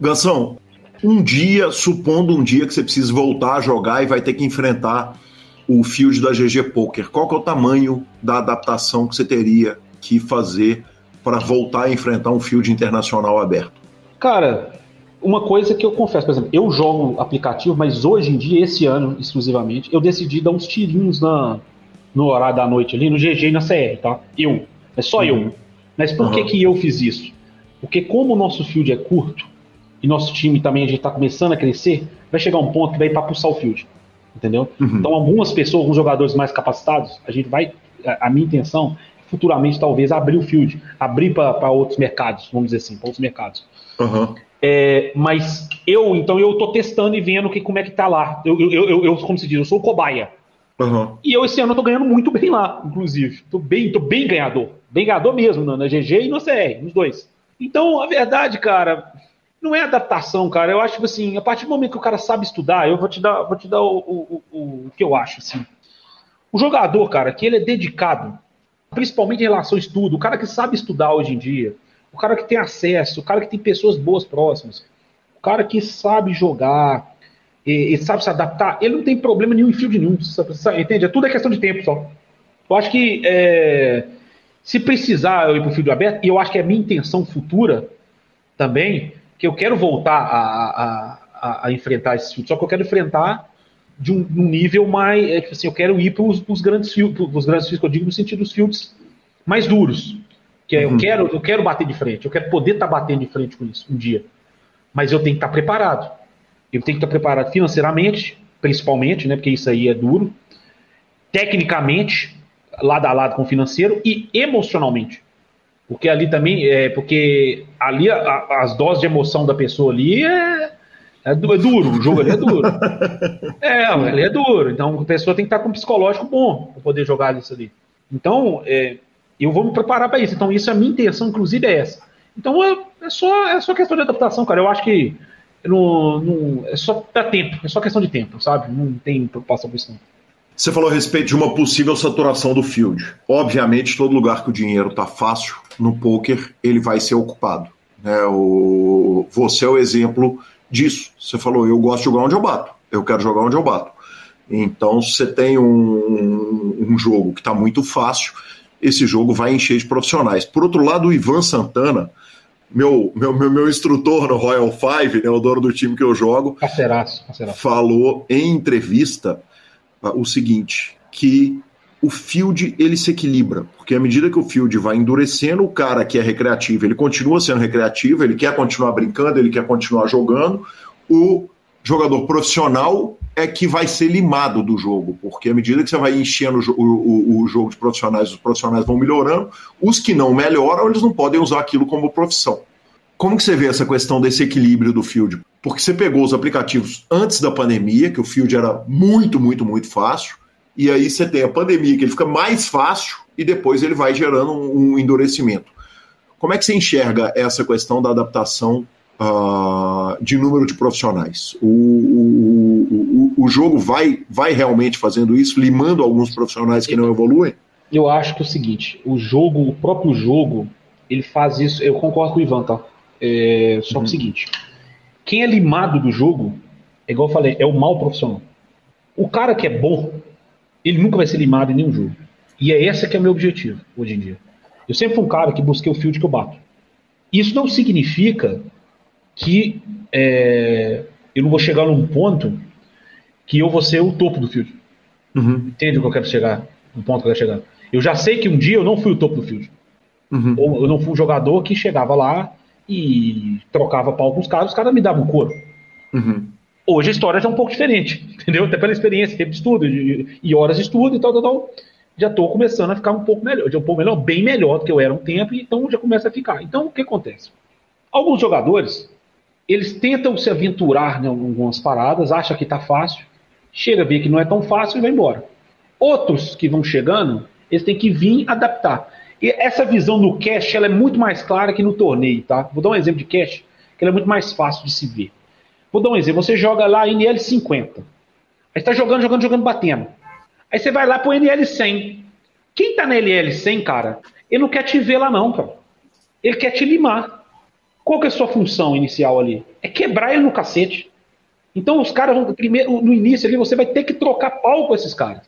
Gansão, um dia, supondo um dia que você precise voltar a jogar e vai ter que enfrentar o field da GG Poker, qual que é o tamanho da adaptação que você teria que fazer para voltar a enfrentar um field internacional aberto? Cara, uma coisa que eu confesso, por exemplo, eu jogo aplicativo, mas hoje em dia, esse ano exclusivamente, eu decidi dar uns tirinhos na, no horário da noite ali, no GG e na CR, tá? Eu. É só uhum. eu. Mas por uhum. que, que eu fiz isso? Porque como o nosso field é curto, e nosso time também a gente está começando a crescer, vai chegar um ponto que vai para pulsar o field entendeu? Uhum. Então, algumas pessoas, alguns jogadores mais capacitados, a gente vai. A, a minha intenção futuramente talvez abrir o field, abrir para outros mercados, vamos dizer assim, para outros mercados. Uhum. É, mas eu, então, eu estou testando e vendo que, como é que tá lá. Eu, eu, eu, eu como se diz, eu sou o cobaia. Uhum. E eu esse ano estou ganhando muito bem lá, inclusive. Estou bem, tô bem ganhador. Bem ganhador mesmo, na, na GG e no CR, nos dois. Então, a verdade, cara, não é adaptação, cara. Eu acho que assim, a partir do momento que o cara sabe estudar, eu vou te dar, vou te dar o, o, o, o que eu acho, assim. O jogador, cara, que ele é dedicado, principalmente em relação ao estudo, o cara que sabe estudar hoje em dia, o cara que tem acesso, o cara que tem pessoas boas próximas, o cara que sabe jogar, e, e sabe se adaptar, ele não tem problema nenhum em field nenhum, entende? É tudo é questão de tempo só. Eu acho que é, se precisar eu ir para o field aberto, e eu acho que é minha intenção futura também, que eu quero voltar a, a, a, a enfrentar esses fields, só que eu quero enfrentar de um, um nível mais. É, tipo assim, eu quero ir para os grandes fields, os grandes que eu digo no sentido dos fields mais duros. Que é, uhum. eu, quero, eu quero bater de frente, eu quero poder estar tá batendo de frente com isso um dia. Mas eu tenho que estar tá preparado. Eu tenho que estar tá preparado financeiramente, principalmente, né? Porque isso aí é duro. Tecnicamente, lado a lado com o financeiro, e emocionalmente. Porque ali também, é, porque ali a, a, as doses de emoção da pessoa ali é, é, duro, o jogo ali é duro. é, ele é duro. Então a pessoa tem que estar com um psicológico bom para poder jogar isso ali. Então, é, eu vou me preparar para isso. Então, isso é a minha intenção, inclusive, é essa. Então, é, é, só, é só questão de adaptação, cara. Eu acho que não, não, é só dá tempo, é só questão de tempo, sabe? Não tem preocupação com isso. Não. Você falou a respeito de uma possível saturação do field. Obviamente, todo lugar que o dinheiro está fácil, no poker, ele vai ser ocupado. Né? O, você é o exemplo disso. Você falou, eu gosto de jogar onde eu bato, eu quero jogar onde eu bato. Então, você tem um, um jogo que está muito fácil, esse jogo vai encher de profissionais. Por outro lado, o Ivan Santana, meu, meu, meu, meu instrutor no Royal Five, né, o dono do time que eu jogo, parceiraço, falou em entrevista o seguinte, que o field ele se equilibra, porque à medida que o field vai endurecendo, o cara que é recreativo, ele continua sendo recreativo, ele quer continuar brincando, ele quer continuar jogando, o jogador profissional é que vai ser limado do jogo, porque à medida que você vai enchendo o, o, o, jogo de profissionais, os profissionais vão melhorando, os que não melhoram, eles não podem usar aquilo como profissão. Como que você vê essa questão desse equilíbrio do field? Porque você pegou os aplicativos antes da pandemia, que o field era muito, muito, muito fácil, e aí você tem a pandemia, que ele fica mais fácil e depois ele vai gerando um, um endurecimento. Como é que você enxerga essa questão da adaptação uh, de número de profissionais? O, o, o, o, jogo vai, vai realmente fazendo isso, limando alguns profissionais que não evoluem? Eu acho que é o seguinte, o jogo, o próprio jogo, ele faz isso, eu concordo com o Ivan, tá? É, só uhum. que é o uhum. seguinte, quem é limado do jogo, é igual eu falei, é o mal profissional. O cara que é bom, ele nunca vai ser limado em nenhum jogo. E é esse que é o meu objetivo hoje em dia. Eu sempre fui um cara que busquei o field que eu bato. Isso não significa que é, eu não vou chegar num ponto que eu vou ser o topo do field. Uhum. Entende o que eu quero chegar? No ponto que eu quero chegar. Eu já sei que um dia eu não fui o topo do field. Uhum. Ou eu não fui um jogador que chegava lá e trocava pau com os caras, os caras me davam couro. Uhum. Hoje a história já é um pouco diferente, entendeu? Até pela experiência, tempo de estudo e horas de estudo e tal, tal, tal. Já estou começando a ficar um pouco melhor, um pouco melhor, bem melhor do que eu era um tempo, então já começa a ficar. Então o que acontece? Alguns jogadores, eles tentam se aventurar em algumas paradas, acham que está fácil, chega a ver que não é tão fácil e vai embora. Outros que vão chegando, eles têm que vir adaptar. E essa visão do cash ela é muito mais clara que no torneio, tá? Vou dar um exemplo de cash, que ela é muito mais fácil de se ver. Vou dar um exemplo. Você joga lá NL50. Aí está jogando, jogando, jogando, batendo. Aí você vai lá pro NL100. Quem tá na NL100, cara, ele não quer te ver lá não, cara. Ele quer te limar. Qual que é a sua função inicial ali? É quebrar ele no cacete. Então os caras vão, primeiro, no início ali, você vai ter que trocar pau com esses caras.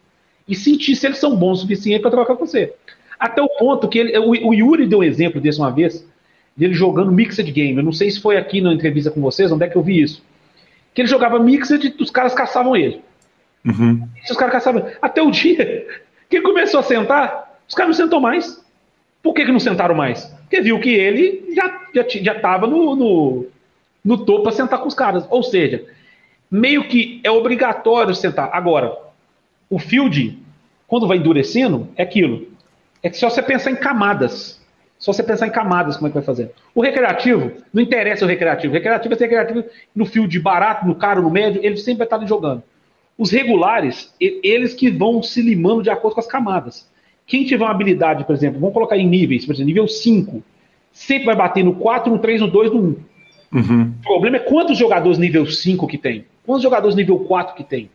E sentir se eles são bons o suficiente para trocar com você. Até o ponto que ele, o, o Yuri deu um exemplo desse uma vez, dele jogando Mixed Game. Eu não sei se foi aqui na entrevista com vocês, onde é que eu vi isso que ele jogava mixed e os caras caçavam ele. Uhum. Os caras caçavam. Até o dia que ele começou a sentar, os caras não sentou mais. Por que, que não sentaram mais? Porque viu que ele já já já estava no, no, no topo para sentar com os caras. Ou seja, meio que é obrigatório sentar. Agora, o field, quando vai endurecendo, é aquilo. É que só você pensar em camadas. Só você pensar em camadas como é que vai fazer. O recreativo, não interessa o recreativo. O recreativo é ser recreativo no fio de barato, no caro, no médio, ele sempre vai estar jogando. Os regulares, eles que vão se limando de acordo com as camadas. Quem tiver uma habilidade, por exemplo, vamos colocar em níveis, por exemplo, nível 5, sempre vai bater no 4, no 3, no 2, no 1. Uhum. O problema é quantos jogadores nível 5 que tem, quantos jogadores nível 4 que tem,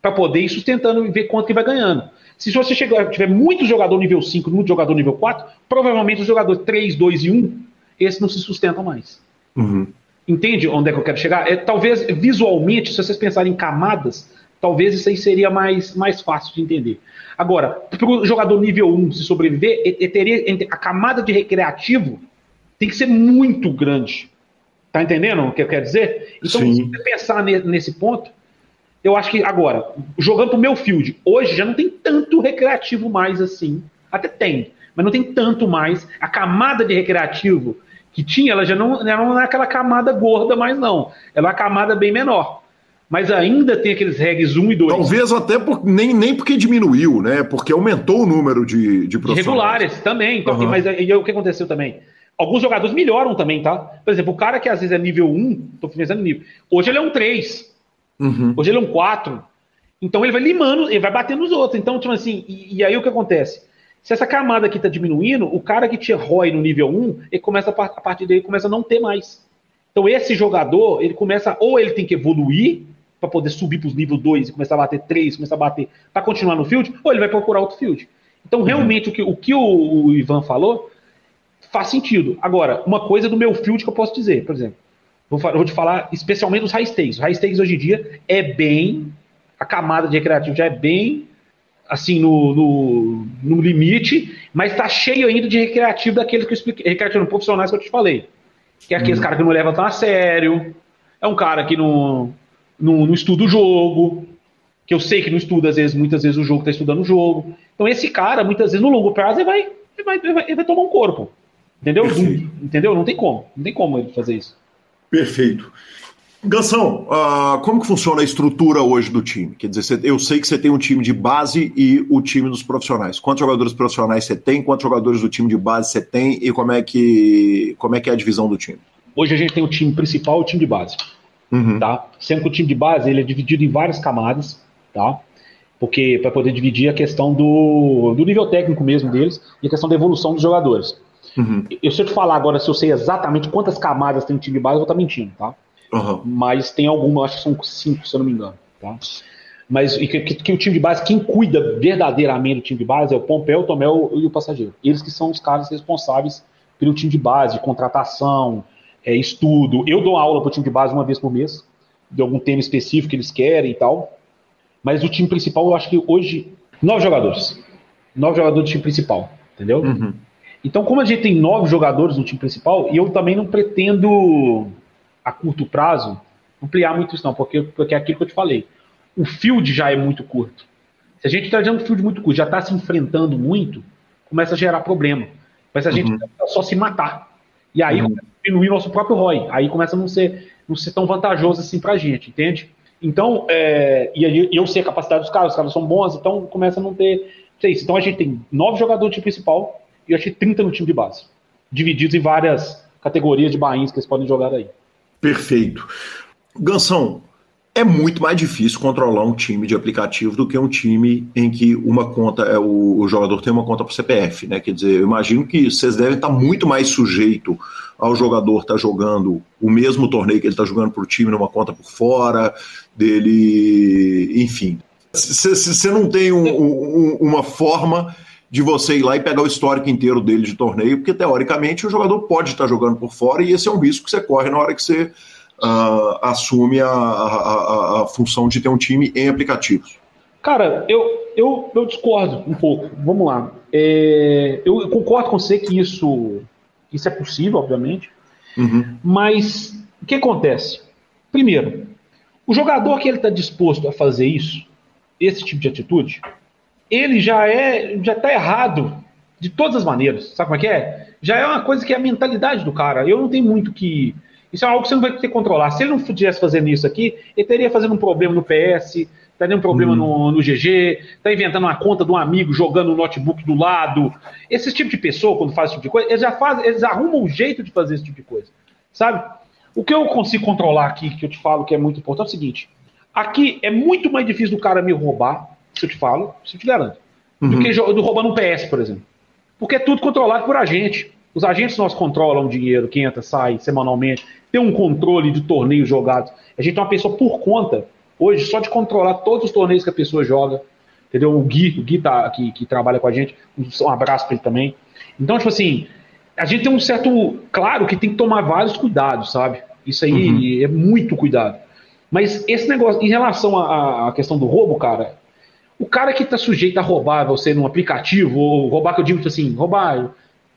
para poder ir sustentando e ver quanto que vai ganhando. Se você chegar, tiver muito jogador nível 5, muito jogador nível 4, provavelmente os jogadores 3, 2 e 1, esses não se sustentam mais. Uhum. Entende onde é que eu quero chegar? É, talvez visualmente, se vocês pensarem em camadas, talvez isso aí seria mais, mais fácil de entender. Agora, para o jogador nível 1 se sobreviver, ele teria, a camada de recreativo tem que ser muito grande. Tá entendendo o que eu quero dizer? Então, Sim. se você pensar nesse ponto, eu acho que agora, jogando pro meu field, hoje já não tem tanto recreativo mais assim. Até tem, mas não tem tanto mais. A camada de recreativo que tinha, ela já não, ela não é aquela camada gorda mais, não. Ela é uma camada bem menor. Mas ainda tem aqueles regs 1 e 2. Talvez até por, nem, nem porque diminuiu, né? Porque aumentou o número de, de profissionais. Regulares também. Então, uhum. Mas aí, o que aconteceu também? Alguns jogadores melhoram também, tá? Por exemplo, o cara que às vezes é nível 1, tô pensando nível. Hoje ele é um 3. Uhum. Hoje ele é um 4. Então ele vai limando, ele vai batendo nos outros. Então, tipo assim, e, e aí o que acontece? Se essa camada aqui está diminuindo, o cara que tinha ROI no nível 1, ele começa a partir dele começa a não ter mais. Então esse jogador, ele começa, ou ele tem que evoluir para poder subir para os nível 2 e começar a bater 3, começar a bater para continuar no field, ou ele vai procurar outro field. Então uhum. realmente uhum. o, que, o que o, o Ivan falou faz sentido. Agora, uma coisa do meu field que eu posso dizer, por exemplo, vou, vou te falar especialmente dos high stakes. Os high stakes hoje em dia é bem, a camada de recreativo já é bem assim, no, no, no limite, mas está cheio ainda de recreativo daqueles que eu expliquei, recreativo profissionais que eu te falei. Que é aqueles uhum. caras que não levam tão a sério, é um cara que não, não, não estuda o jogo, que eu sei que não estuda, às vezes, muitas vezes o jogo está estudando o jogo. Então esse cara, muitas vezes, no longo prazo, ele vai, ele vai, ele vai, ele vai tomar um corpo. Entendeu? Entendeu? Não tem como. Não tem como ele fazer isso. Perfeito. Gansão, uh, como que funciona a estrutura hoje do time? Quer dizer, eu sei que você tem um time de base e o time dos profissionais. Quantos jogadores profissionais você tem? Quantos jogadores do time de base você tem? E como é que, como é, que é a divisão do time? Hoje a gente tem o time principal e o time de base. Uhum. Tá? Sendo que o time de base ele é dividido em várias camadas, tá? Porque para poder dividir a questão do, do nível técnico mesmo deles e a questão da evolução dos jogadores. Uhum. Eu, se eu te falar agora se eu sei exatamente quantas camadas tem o time de base, eu vou estar mentindo, tá? Uhum. Mas tem alguma, acho que são cinco, se eu não me engano. Tá? Mas que, que, que, o time de base, quem cuida verdadeiramente do time de base é o Pompeu, o Tomel e o Passageiro. Eles que são os caras responsáveis pelo time de base, contratação, é, estudo. Eu dou aula para o time de base uma vez por mês, de algum tema específico que eles querem e tal. Mas o time principal, eu acho que hoje, nove jogadores. Nove jogadores do time principal, entendeu? Uhum. Então, como a gente tem nove jogadores no time principal, e eu também não pretendo a curto prazo, ampliar muito isso não, porque, porque é aquilo que eu te falei. O field já é muito curto. Se a gente está dizendo um field muito curto, já está se enfrentando muito, começa a gerar problema. Mas a gente uhum. só se matar. E aí uhum. começa a diminuir nosso próprio ROI. Aí começa a não ser, não ser tão vantajoso assim para a gente, entende? Então, é, e, e eu sei a capacidade dos caras, os caras são bons, então começa a não ter. isso. Então a gente tem nove jogadores no time principal e eu achei 30 no time de base. Divididos em várias categorias de bains que eles podem jogar aí. Perfeito. Gansão, é muito mais difícil controlar um time de aplicativo do que um time em que uma conta é o, o jogador tem uma conta para CPF, né? Quer dizer, eu imagino que vocês devem estar muito mais sujeito ao jogador estar tá jogando o mesmo torneio que ele está jogando para o time numa conta por fora dele, enfim. Você não tem um, um, uma forma de você ir lá e pegar o histórico inteiro dele de torneio, porque teoricamente o jogador pode estar jogando por fora e esse é um risco que você corre na hora que você uh, assume a, a, a, função de ter um time em aplicativos. Cara, eu, eu, eu discordo um pouco. Vamos lá. É, eu concordo com você que isso, isso é possível, obviamente, uhum. mas o que acontece? Primeiro, o jogador que ele está disposto a fazer isso, esse tipo de atitude, ele já é, já tá errado de todas as maneiras. Sabe como é que é? Já é uma coisa que é a mentalidade do cara. Eu não tenho muito que. Isso é algo que você não vai ter que controlar. Se ele não estivesse fazendo isso aqui, ele teria fazendo um problema no PS, teria um problema hum. no, no GG, tá inventando uma conta de um amigo jogando o notebook do lado. Esse tipo de pessoa, quando faz esse tipo de coisa, eles já fazem, eles arrumam um jeito de fazer esse tipo de coisa. Sabe? O que eu consigo controlar aqui, que eu te falo que é muito importante, é o seguinte: aqui é muito mais difícil do cara me roubar se eu te falo, se eu te garanto. Uhum. Do que do roubando um PS, por exemplo. Porque é tudo controlado por a gente. Os agentes nós controlam o dinheiro que entra, sai semanalmente, tem um controle de torneios jogados. A gente tem uma pessoa por conta, hoje, só de controlar todos os torneios que a pessoa joga. Entendeu? O Gui, o Gui tá, que, que trabalha com a gente, um abraço para ele também. Então, tipo assim, a gente tem um certo. Claro que tem que tomar vários cuidados, sabe? Isso aí uhum. é muito cuidado. Mas esse negócio, em relação à questão do roubo, cara, o cara que está sujeito a roubar você num aplicativo, ou roubar, que eu digo assim, roubar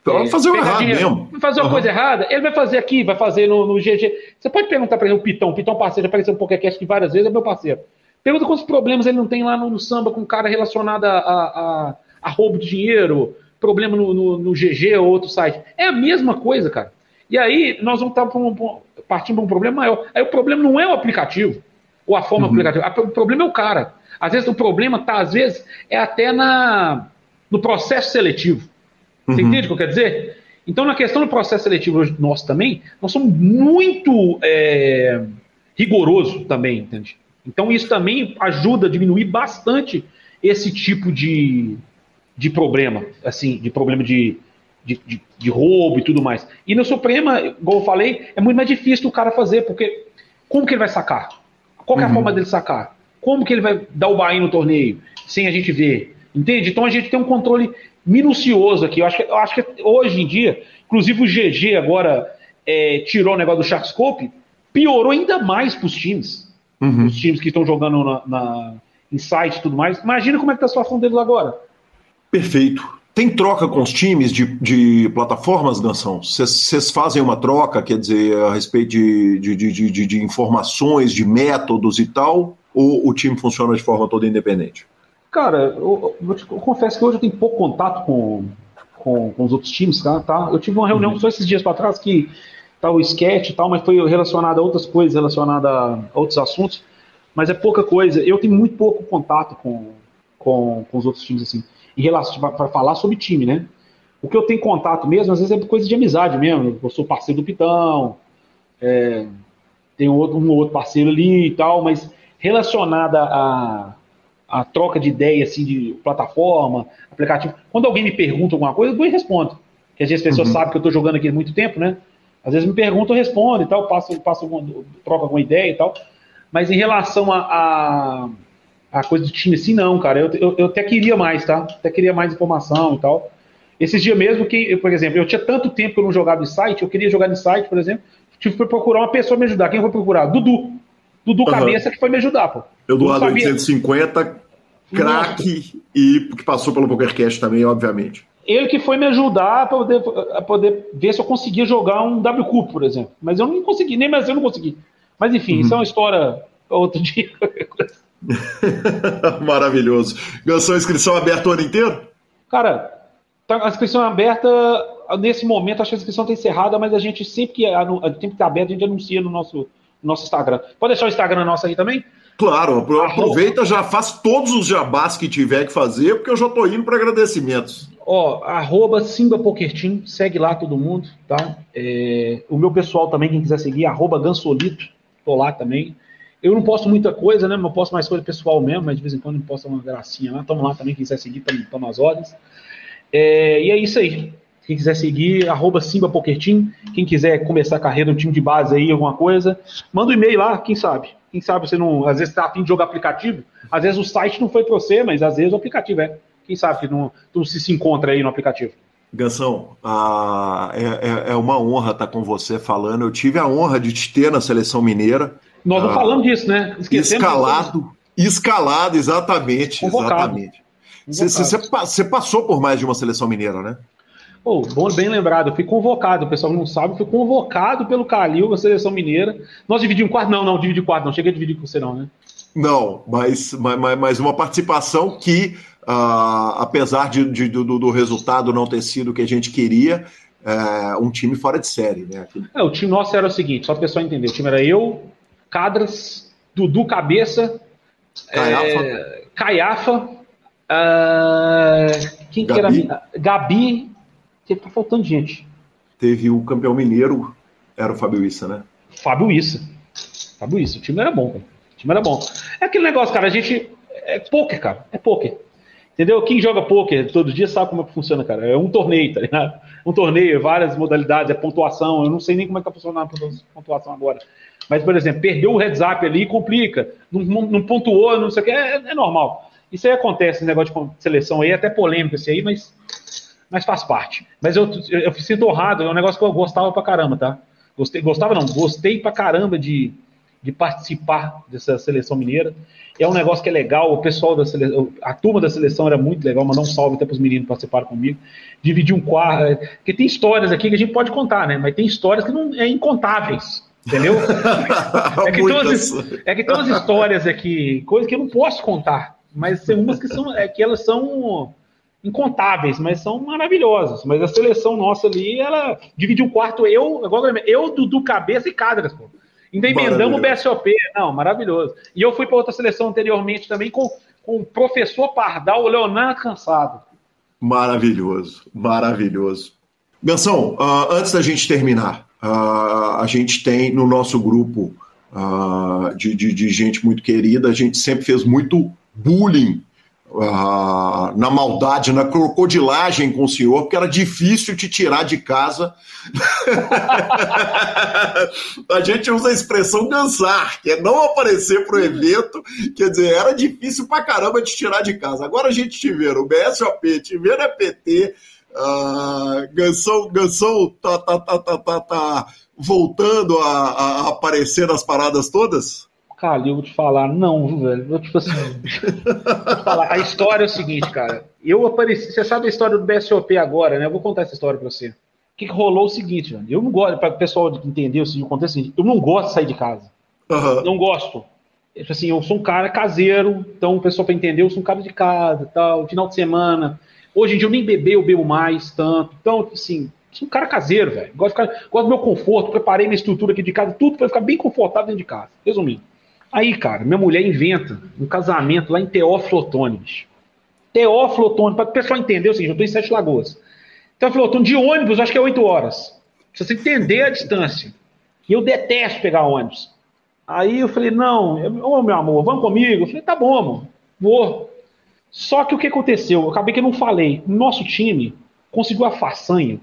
é, fazer o errado mesmo. Fazer uma uhum. coisa errada, ele vai fazer aqui, vai fazer no, no GG. Você pode perguntar para ele, o Pitão, o Pitão parceiro, já apareceu no podcast aqui várias vezes, é meu parceiro. Pergunta quantos problemas ele não tem lá no, no samba com um cara relacionado a, a, a, roubo de dinheiro, problema no, no, no, GG ou outro site. É a mesma coisa, cara. E aí nós vamos estar partindo para um problema maior. Aí o problema não é o aplicativo, ou a forma uhum. aplicativa. O problema é o cara. Às vezes o problema está, às vezes, é até na, no processo seletivo. Você uhum. entende o que eu quero dizer? Então, na questão do processo seletivo nosso também, nós somos muito é, rigoroso também, entende? Então, isso também ajuda a diminuir bastante esse tipo de, de problema, assim, de problema de, de, de, de roubo e tudo mais. E no Suprema, igual eu falei, é muito mais difícil o cara fazer, porque como que ele vai sacar? Qual é a uhum. forma dele sacar? Como que ele vai dar o buy no torneio sem a gente ver? Entende? Então a gente tem um controle minucioso aqui. Eu acho que, eu acho que hoje em dia, inclusive o GG agora é, tirou o negócio do Sharkscope, piorou ainda mais para os times. Uhum. Os times que estão jogando na, na, em site e tudo mais. Imagina como é que está a situação deles agora. Perfeito. Tem troca com os times de, de plataformas, Danção? Vocês fazem uma troca, quer dizer, a respeito de, de, de, de, informações, de métodos e tal? Ou o time funciona de forma toda independente? Cara, eu, eu, eu, confesso que hoje eu tenho pouco contato com, com, com os outros times, tá? tá? Eu tive uma reunião uhum. só esses dias para trás que tá o sketch e tal, mas foi relacionado a outras coisas, relacionado a outros assuntos, mas é pouca coisa. Eu tenho muito pouco contato com, com, com os outros times, assim, para falar sobre time, né? O que eu tenho contato mesmo, às vezes é coisa de amizade mesmo. Eu sou parceiro do Pitão, é, tem outro, um outro parceiro ali e tal, mas relacionada a a troca de ideia assim de plataforma, aplicativo. Quando alguém me pergunta alguma coisa, eu e respondo. Porque às vezes as pessoas uhum. sabem que eu estou jogando aqui há muito tempo, né? Às vezes me perguntam, eu respondo e tal, passo, passo alguma, troca alguma ideia e tal. Mas em relação a, a, a coisa do time assim, não, cara. Eu, eu, eu, até queria mais, tá? Até queria mais informação e tal. Esses dias mesmo que, por exemplo, eu tinha tanto tempo que eu não jogava em site, eu queria jogar em site, por exemplo, tive que procurar uma pessoa me ajudar. Quem eu vou procurar? Dudu. Dudu uhum. Cabeça que foi me ajudar, pô. Eduardo 850, craque e que passou pelo PokerCast também, obviamente. Ele que foi me ajudar a poder, a poder ver se eu conseguia jogar um WQ, por exemplo. Mas eu não consegui, nem mais eu não consegui. Mas enfim, uhum. isso é uma história outro dia. Maravilhoso. Gansão, inscrição aberta o ano inteiro? Cara, tá, a inscrição é aberta. Nesse momento, acho que a inscrição está encerrada, mas a gente sempre que a, tempo está aberto, a gente anuncia no nosso, no nosso Instagram. Pode deixar o Instagram nosso aí também? Claro, aproveita, já faz todos os jabás que tiver que fazer, porque eu já tô indo para agradecimentos. Ó, arroba Simba Poker Team, segue lá todo mundo, tá? É, o meu pessoal também, quem quiser seguir, arroba Gansolito, tô lá também. Eu não posto muita coisa, né? Não posto mais coisa pessoal mesmo, mas de vez em quando eu posto uma gracinha lá. Tamo lá também, quem quiser seguir, tamo, nas ordens. É, e é isso aí. Quem quiser seguir, arroba. Quem quiser começar a carreira no time de base aí, alguma coisa, manda um e-mail lá, quem sabe. Quem sabe você não, às vezes está afim de jogar aplicativo, às vezes o site não foi para você, mas às vezes o aplicativo é. Quem sabe que não, tu se, se encontra aí no aplicativo. Gansão, é, é, é, uma honra estar com você falando. Eu tive a honra de te ter na seleção mineira. Nós não ah, falamos disso, né? Esquecemos escalado, escalado, exatamente. Convocado. Exatamente. Você passou por mais de uma seleção mineira, né? Oh, bom, bem lembrado, eu fui convocado, o pessoal não sabe, fui convocado pelo Calil, a seleção mineira. Nós dividimos quarto? Não, não, dividi quarto, não. Cheguei a dividir com você, não, né? Não, mas, mas, mas uma participação que, uh, apesar de, de do, do, resultado não ter sido o que a gente queria, é um time fora de série, né? É, o time nosso era o seguinte, só para o pessoal entender: o time era eu, Cadras, Dudu Cabeça, Caiafa, é, Caiafa uh, quem Gabi. que era? Gabi tá faltando gente. Teve o campeão mineiro, era o Fábio Issa, né? Fábio Issa. Fábio Issa. O time era bom, cara. O time era bom. É aquele negócio, cara, a gente. É poker, cara. É poker. Entendeu? Quem joga pôquer todo dia sabe como é que funciona, cara. É um torneio, tá ligado? Um torneio, várias modalidades, é pontuação. Eu não sei nem como é que tá funcionando a pontuação agora. Mas, por exemplo, perdeu o heads up ali, complica. Não, não, pontuou, não sei o que, é, é, normal. Isso aí acontece, esse negócio de seleção aí, é até polêmico esse aí, mas, mas faz parte. Mas eu, eu, eu sinto honrado, é um negócio que eu gostava pra caramba, tá? Gostei, gostava não, gostei pra caramba de, de participar dessa seleção mineira. É um negócio que é legal, o pessoal da seleção, a turma da seleção era muito legal, mandar um salve até para os meninos que participaram comigo. Dividir um quarto, é, porque tem histórias aqui que a gente pode contar, né? Mas tem histórias que não é incontáveis. Entendeu? é, que todas, é que tem umas histórias aqui, coisas que eu não posso contar, mas tem umas que são é que elas são incontáveis, mas são maravilhosas. Mas a seleção nossa ali, ela dividiu um quarto, eu, agora eu, Dudu Cabeça e Cadras, pô. Ainda emendamos o BSOP. Não, maravilhoso. E eu fui para outra seleção anteriormente também com, com o professor Pardal, o Leonardo Cansado. Maravilhoso, maravilhoso. Benção, uh, antes da gente terminar, a gente tem no nosso grupo uh, de, de, de gente muito querida, a gente sempre fez muito bullying ah, na maldade, na crocodilagem com o senhor, porque era difícil te tirar de casa. a gente usa a expressão dançar, que é não aparecer para o evento, quer dizer, era difícil pra caramba te tirar de casa. Agora a gente te vê no BSOP, vê na PT, uh, Gansão, Gansão tá, tá, tá, tá, tá, tá voltando a, a aparecer nas paradas todas? Cara, eu vou te falar, não, velho. Eu, tipo assim. falar. A história é o seguinte, cara. Eu apareci. Você sabe a história do BSOP agora, né? Eu vou contar essa história pra você. O que, que rolou é o seguinte, velho. Eu não gosto, para o pessoal entender o contexto, assim, eu não gosto de sair de casa. Uhum. Não gosto. Tipo assim, eu sou um cara caseiro, então o pessoal para entender, eu sou um cara de casa, tal, final de semana. Hoje em dia eu nem beber, eu bebo mais tanto. Então, assim, sou um cara caseiro, velho. Gosto, gosto do meu conforto, preparei minha estrutura aqui de casa, tudo para ficar bem confortável dentro de casa. Resumindo. Aí, cara, minha mulher inventa um casamento lá em Teófilo Otoni. Teófilo Otoni, para o pessoal entender o seguinte, eu estou em Sete Lagoas. Teófilo Otoni, de ônibus, acho que é oito horas. Pra você entender a distância. E eu detesto pegar ônibus. Aí eu falei, não, ô oh, meu amor, vamos comigo? Eu falei, tá bom, amor, vou. Só que o que aconteceu? Eu acabei que eu não falei. Nosso time conseguiu a façanha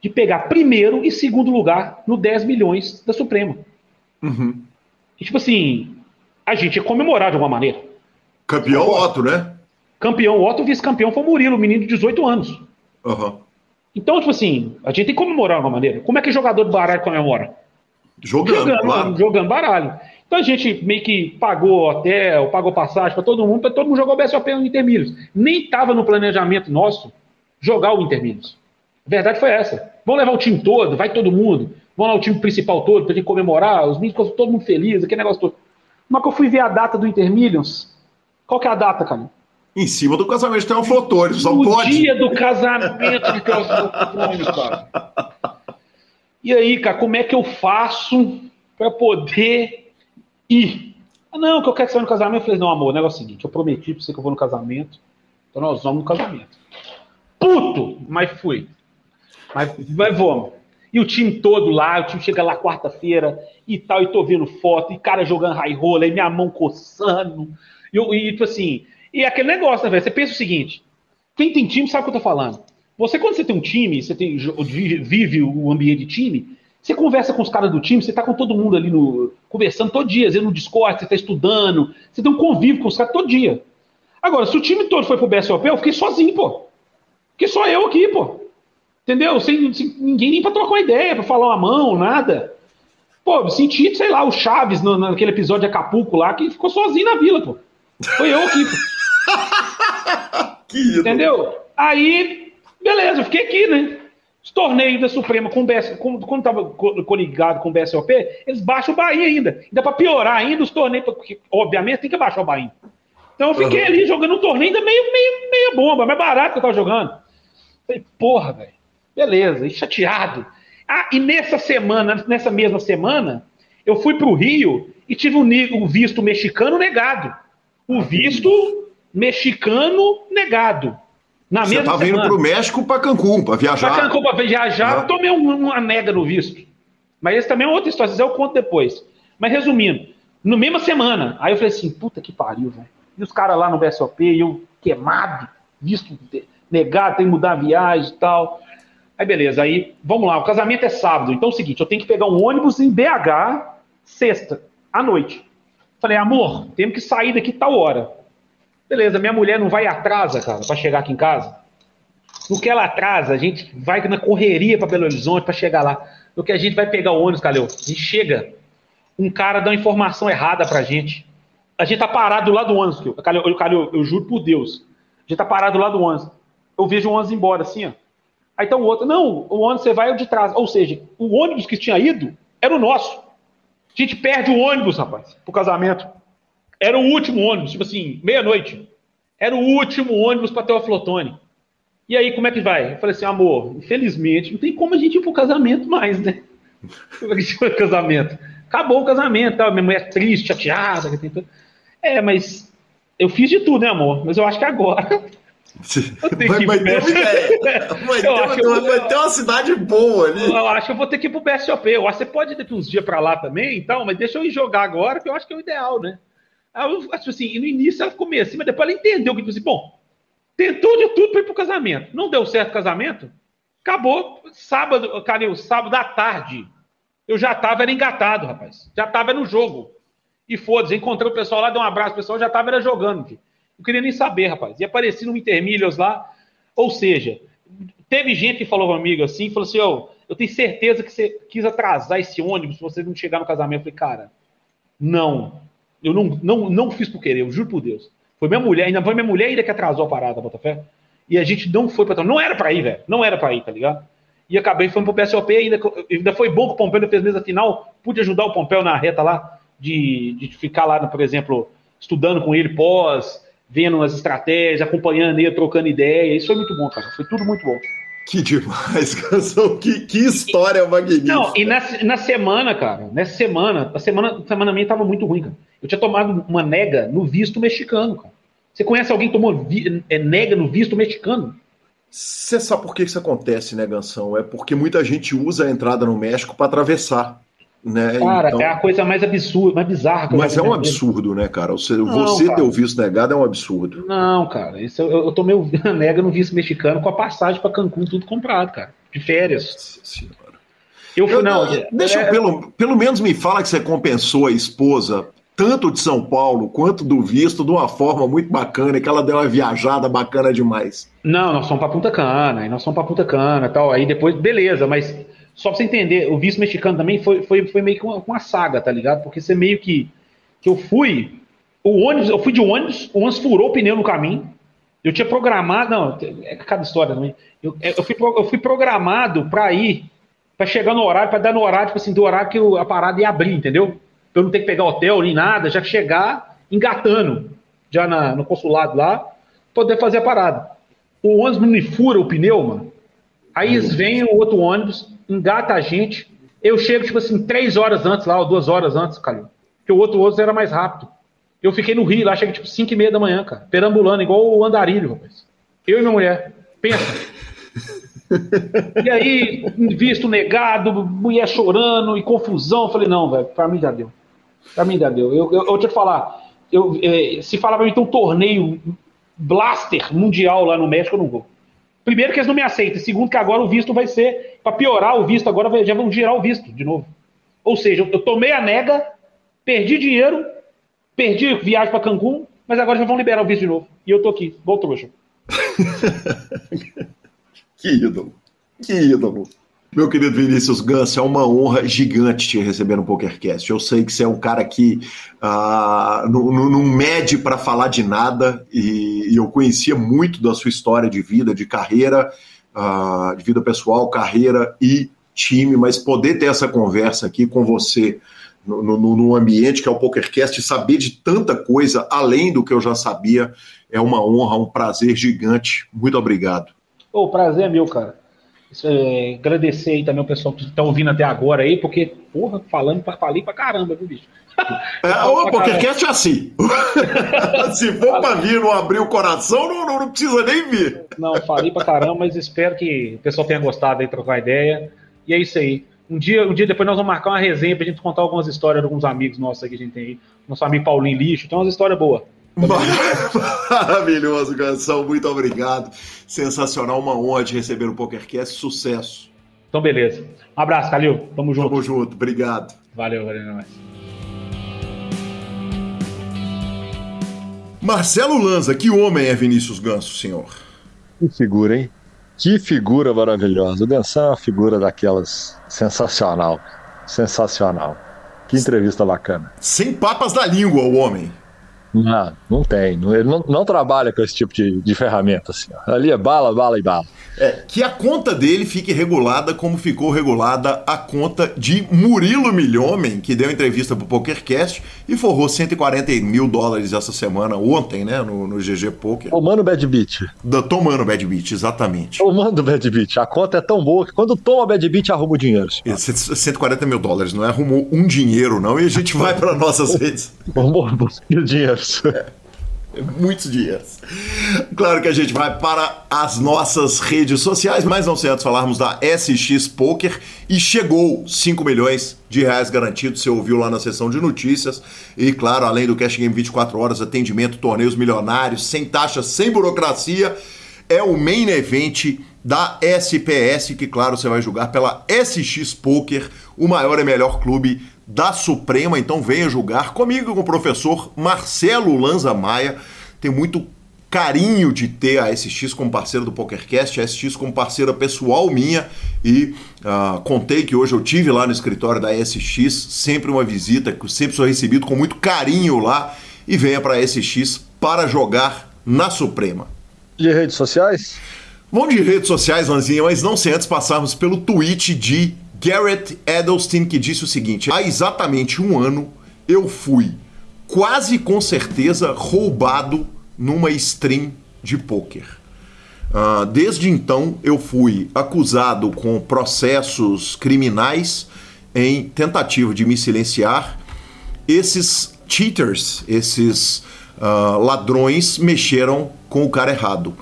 de pegar primeiro e segundo lugar no 10 milhões da Suprema. Uhum. E, tipo assim, a gente ia comemorar de alguma maneira. Campeão Otto, né? Campeão Otto, vice-campeão foi o Murilo, menino de 18 anos. Uhum. Então, tipo assim, a gente tem que comemorar de alguma maneira. Como é que jogador de baralho comemora? Jogando, jogando, claro. jogando baralho. Então a gente meio que pagou hotel, pagou passagem para todo mundo, para todo mundo jogar o BSOP no Intermilhos. Nem estava no planejamento nosso jogar o Intermilhos. A verdade foi essa. Vamos levar o time todo, vai todo mundo. Vamos lá o time principal todo, para gente comemorar, os meninos todo mundo feliz, aquele negócio todo. Mas que eu fui ver a data do Intermillions, qual que é a data, cara? Em cima do casamento de Teoflotone, só no pode. dia do casamento de Teoflotone, cara. E aí, cara, como é que eu faço para poder ir? Ah, não, que eu quero que você vá no casamento. Eu falei, não, amor, o negócio é o seguinte, eu prometi pra você que eu vou no casamento, então nós vamos no casamento. Puto! Mas fui. Mas, mas vamos. E o time todo lá, o time chega lá quarta-feira e tal, e tô vendo foto, e cara jogando high roller, e minha mão coçando. E, e tipo assim, e aquele negócio, né, velho? Você pensa o seguinte: quem tem time sabe o que eu tô falando. Você, quando você tem um time, você tem, vive o ambiente de time, você conversa com os caras do time, você tá com todo mundo ali no. conversando todo dia, às vezes no Discord, você tá estudando, você tem um convívio com os caras todo dia. Agora, se o time todo foi pro BSOP, eu fiquei sozinho, pô. Fiquei só eu aqui, pô. Entendeu? Sem, sem ninguém nem pra trocar uma ideia, pra falar uma mão, nada. Pô, senti, sei lá, o Chaves no, naquele episódio de Acapulco lá, que ficou sozinho na vila, pô. Foi eu aqui, pô. que Entendeu? Aí, beleza, eu fiquei aqui, né? Os torneios da Suprema com o BS, com, quando tava coligado com o BSOP, eles baixam o Bahia ainda. Ainda pra piorar ainda os torneios, porque obviamente tem que baixar o Bahia. Então eu fiquei uhum. ali jogando um torneio ainda meio, meio, meio bomba, mais barato que eu tava jogando. Falei, porra, velho. Beleza, e chateado. Ah, e nessa semana, nessa mesma semana, eu fui para o Rio e tive o visto mexicano negado. O visto mexicano negado. Na Você estava indo para o México para Cancún, para viajar. Para Cancún, para viajar, eu tomei uma nega no visto. Mas esse também é outra história, eu conto depois. Mas resumindo, no mesma semana, aí eu falei assim, puta que pariu, velho. E os caras lá no BSOP, eu queimado, visto negado, tem que mudar a viagem e tal. Aí beleza, aí vamos lá, o casamento é sábado, então é o seguinte, eu tenho que pegar um ônibus em BH sexta, à noite. Falei, amor, temos que sair daqui tal hora. Beleza, minha mulher não vai atrasa, cara, para chegar aqui em casa. No que ela atrasa, a gente vai na correria para Belo Horizonte para chegar lá. No que a gente vai pegar o ônibus, Calil, a chega, um cara dá uma informação errada pra gente. A gente tá parado do lado do ônibus, Calil, eu, eu juro por Deus. A gente tá parado do lado do ônibus. Eu vejo o ônibus embora, assim, ó. Aí tá o outro, não, o ônibus você vai de trás. Ou seja, o ônibus que tinha ido era o nosso. A gente perde o ônibus, rapaz, pro casamento. Era o último ônibus, tipo assim, meia-noite. Era o último ônibus para ter o Flotone. E aí, como é que vai? Eu falei assim, amor, infelizmente, não tem como a gente ir pro casamento mais, né? Como é casamento? Acabou o casamento, tá? minha mulher é triste, chateada. Que tem tudo. É, mas eu fiz de tudo, né, amor? Mas eu acho que agora Vai, vai, ter uma ideia. Vai, ter, uma, vai ter uma cidade boa ali. Eu acho que eu vou ter que ir pro BSOP. Eu acho que você pode ir daqui uns dias pra lá também, então, mas deixa eu ir jogar agora, que eu acho que é o ideal, né? Acho assim, no início ela ficou meio assim, mas depois ela entendeu que, tipo assim, bom, tentou de tudo pra ir pro casamento. Não deu certo o casamento, acabou. Sábado, cara, sábado à tarde, eu já tava era engatado, rapaz. Já tava no jogo. E foda-se, encontrei o pessoal lá, dei um abraço, o pessoal já tava era jogando, filho. Não queria nem saber, rapaz. E apareci no Intermilhos lá. Ou seja, teve gente que falou comigo assim, falou assim, oh, eu tenho certeza que você quis atrasar esse ônibus pra você não chegar no casamento. Eu falei, cara, não. Eu não, não, não fiz por querer, eu juro por Deus. Foi minha mulher, ainda foi minha mulher ainda que atrasou a parada, Botafé. E a gente não foi pra Não era pra ir, velho. Não era pra ir, tá ligado? E acabei foi pro PSOP, ainda, ainda foi bom que o Pompeu fez mesa final, pude ajudar o Pompeu na reta lá, de, de ficar lá, por exemplo, estudando com ele pós, vendo as estratégias, acompanhando ele, trocando ideia. Isso foi muito bom, cara. Foi tudo muito bom. Que demais, canção. Que, que história magnífica. Não, e na, na semana, cara, nessa semana, a semana, a semana minha tava muito ruim, cara. Eu tinha tomado uma nega no visto mexicano, cara. Você conhece alguém que tomou vi, é, nega no visto mexicano? Você sabe por que isso acontece, né, Gansão? É porque muita gente usa a entrada no México para atravessar. Né? Cara, então... é a coisa mais absurda, mais bizarra. Mas é um absurdo, né, cara? Você, não, você cara. ter o visto negado é um absurdo. Não, cara. Isso eu, eu tomei o nega no visto mexicano com a passagem para Cancún tudo comprado, cara. De férias. Senhora. Eu fui, eu, não. Deixa é, eu, pelo, pelo menos me fala que você compensou a esposa tanto de São Paulo quanto do visto de uma forma muito bacana, que ela deu uma viajada bacana demais. Não, nós somos para Punta Cana, nós somos para Punta Cana tal. Aí depois, beleza, mas só pra você entender, o vice mexicano também foi, foi, foi meio que uma, uma, saga, tá ligado? Porque você meio que. Que eu fui. O ônibus, eu fui de ônibus, o ônibus furou o pneu no caminho. Eu tinha programado. Não, é cada história também. Eu, é, eu, fui, eu fui programado pra ir, pra chegar no horário, pra dar no horário, tipo assim, do horário que a parada ia abrir, entendeu? Pra eu não ter que pegar hotel nem nada, já chegar engatando já na, no consulado lá, poder fazer a parada. O ônibus não me fura o pneu, mano. Aí eles vêm o outro ônibus, engata a gente. Eu chego, tipo assim, três horas antes lá, ou duas horas antes, cara. Porque o outro ônibus era mais rápido. Eu fiquei no Rio, lá cheguei tipo cinco e meia da manhã, cara. Perambulando, igual o andarilho, rapaz. Eu e minha mulher. Pensa. e aí, visto negado, mulher chorando e confusão. Falei, não, velho, pra mim já deu. Pra mim já deu. Eu, eu, eu te falar, eu, eh, se falar pra mim, tem um torneio blaster mundial lá no México, eu não vou. Primeiro que eles não me aceitam. Segundo que agora o visto vai ser, para piorar o visto, agora já vão girar o visto de novo. Ou seja, eu tomei a nega, perdi dinheiro, perdi viagem para Cancún, mas agora já vão liberar o visto de novo. E eu tô aqui, bom trouxa. que ídolo. Que ídolo. Meu querido Vinícius Gans, é uma honra gigante te receber no PokerCast. Eu sei que você é um cara que uh, não, não mede para falar de nada e, e, eu conhecia muito da sua história de vida, de carreira, uh, de vida pessoal, carreira e time, mas poder ter essa conversa aqui com você no, no, no ambiente que é o PokerCast saber de tanta coisa além do que eu já sabia é uma honra, um prazer gigante. Muito obrigado. O prazer é meu, cara. É, agradecer aí também o pessoal que está ouvindo até agora aí, porque, porra, falando, falei pra caramba, viu, bicho? É, o PokerCast é assim. Se for pra vir não abrir o coração, não, não, não, precisa nem vir. Não, falei pra caramba, mas espero que o pessoal tenha gostado aí, trocar ideia. E é isso aí. Um dia, um dia depois nós vamos marcar uma resenha pra gente contar algumas histórias de alguns amigos nossos aqui que a gente tem aí. Nosso amigo Paulinho Lixo, tem umas histórias boas. Maravilhoso, Gansão. Muito obrigado. Sensacional, uma honra de receber o PokerCast. Sucesso. Então, beleza. Um abraço, Calil. Tamo junto. Tamo junto. Obrigado. Valeu, valeu. Mais. Marcelo Lanza, que homem é Vinícius Ganso, senhor? Que figura, hein? Que figura maravilhosa. O Gansão é uma figura daquelas sensacional. Sensacional. Que entrevista bacana. Sem papas da língua, o homem. Não, não tem. Ele não, não trabalha com esse tipo de, de ferramenta. Assim, Ali é bala, bala e bala. É, que a conta dele fique regulada como ficou regulada a conta de Murilo Milhomem, que deu entrevista pro PokerCast e forrou 140 mil dólares essa semana, ontem, né, no, no GG Poker. Tomando Bad Beat. Da, tomando Bad Beat, exatamente. Tomando Bad Beat. A conta é tão boa que quando toma Bad Beat, arruma o dinheiro. Esse, 140 mil dólares, não é? Arrumou um dinheiro, não, e a gente vai para nossas redes. Vamos o dinheiro. É muitos dias. Claro que a gente vai para as nossas redes sociais, mas não sei antes falarmos da SX Poker e chegou 5 milhões de reais garantidos, você ouviu lá na sessão de notícias. E claro, além do Cash Game 24 horas, atendimento, torneios milionários, sem taxa, sem burocracia, é o main event da SPS, que claro, você vai jogar pela SX Poker, o maior e melhor clube da Suprema. Então venha julgar comigo com o professor Marcelo Lanza Maia. Tem muito carinho de ter a SX como parceira do PokerCast, a SX como parceira pessoal minha e uh, contei que hoje eu tive lá no escritório da SX, sempre uma visita que sempre sou recebido com muito carinho lá e venha para a SX para jogar na Suprema. De redes sociais? Vamos de redes sociais, Lanzinha, mas não sem antes passarmos pelo tweet de Garrett Edelstein, que disse o seguinte: há exatamente um ano eu fui quase com certeza roubado numa stream de poker. Uh, desde então eu fui acusado com processos criminais em tentativa de me silenciar. Esses cheaters, esses uh, ladrões mexeram com o cara errado.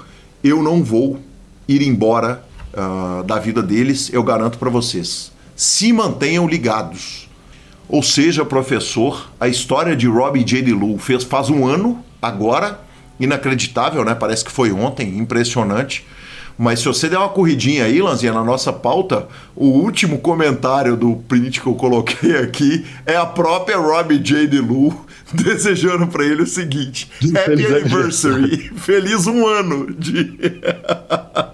Eu não vou ir embora uh, da vida deles, eu garanto para vocês. Se mantenham ligados. Ou seja, professor, a história de Robbie J. DeLu fez faz um ano agora, inacreditável, né? Parece que foi ontem, impressionante. Mas se você der uma corridinha aí, Lanzinha, na nossa pauta, o último comentário do print que eu coloquei aqui é a própria Robbie J. DeLu desejando para ele o seguinte: Happy Anniversary, feliz um ano de.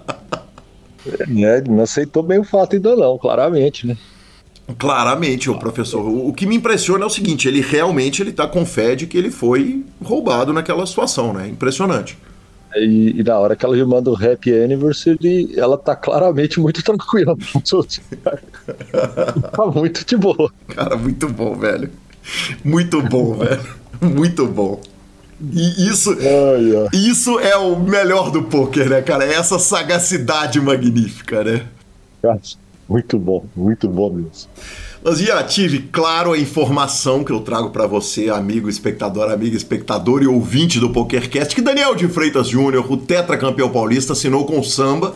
É, não aceitou bem o fato ainda não, claramente, né? Claramente, o professor. O que me impressiona é o seguinte: ele realmente ele tá com fé de que ele foi roubado naquela situação, né? Impressionante. E, e na hora que ela me manda o Happy Anniversary, ela tá claramente muito tranquila. tá muito de boa. Cara, muito bom, velho. Muito bom, velho. Muito bom. E isso, isso é o melhor do poker, né, cara? É essa sagacidade magnífica, né? Muito bom, muito bom mesmo. Mas já tive, claro, a informação que eu trago para você, amigo espectador, amiga espectador e ouvinte do PokerCast, que Daniel de Freitas Júnior, o tetracampeão paulista, assinou com o Samba,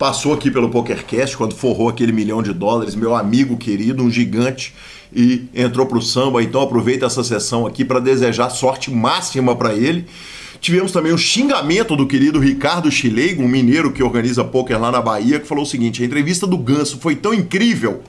passou aqui pelo PokerCast quando forrou aquele milhão de dólares, meu amigo querido, um gigante e entrou para o samba. Então aproveita essa sessão aqui para desejar sorte máxima para ele. Tivemos também o xingamento do querido Ricardo Chileigo, um mineiro que organiza poker lá na Bahia, que falou o seguinte: a entrevista do Ganso foi tão incrível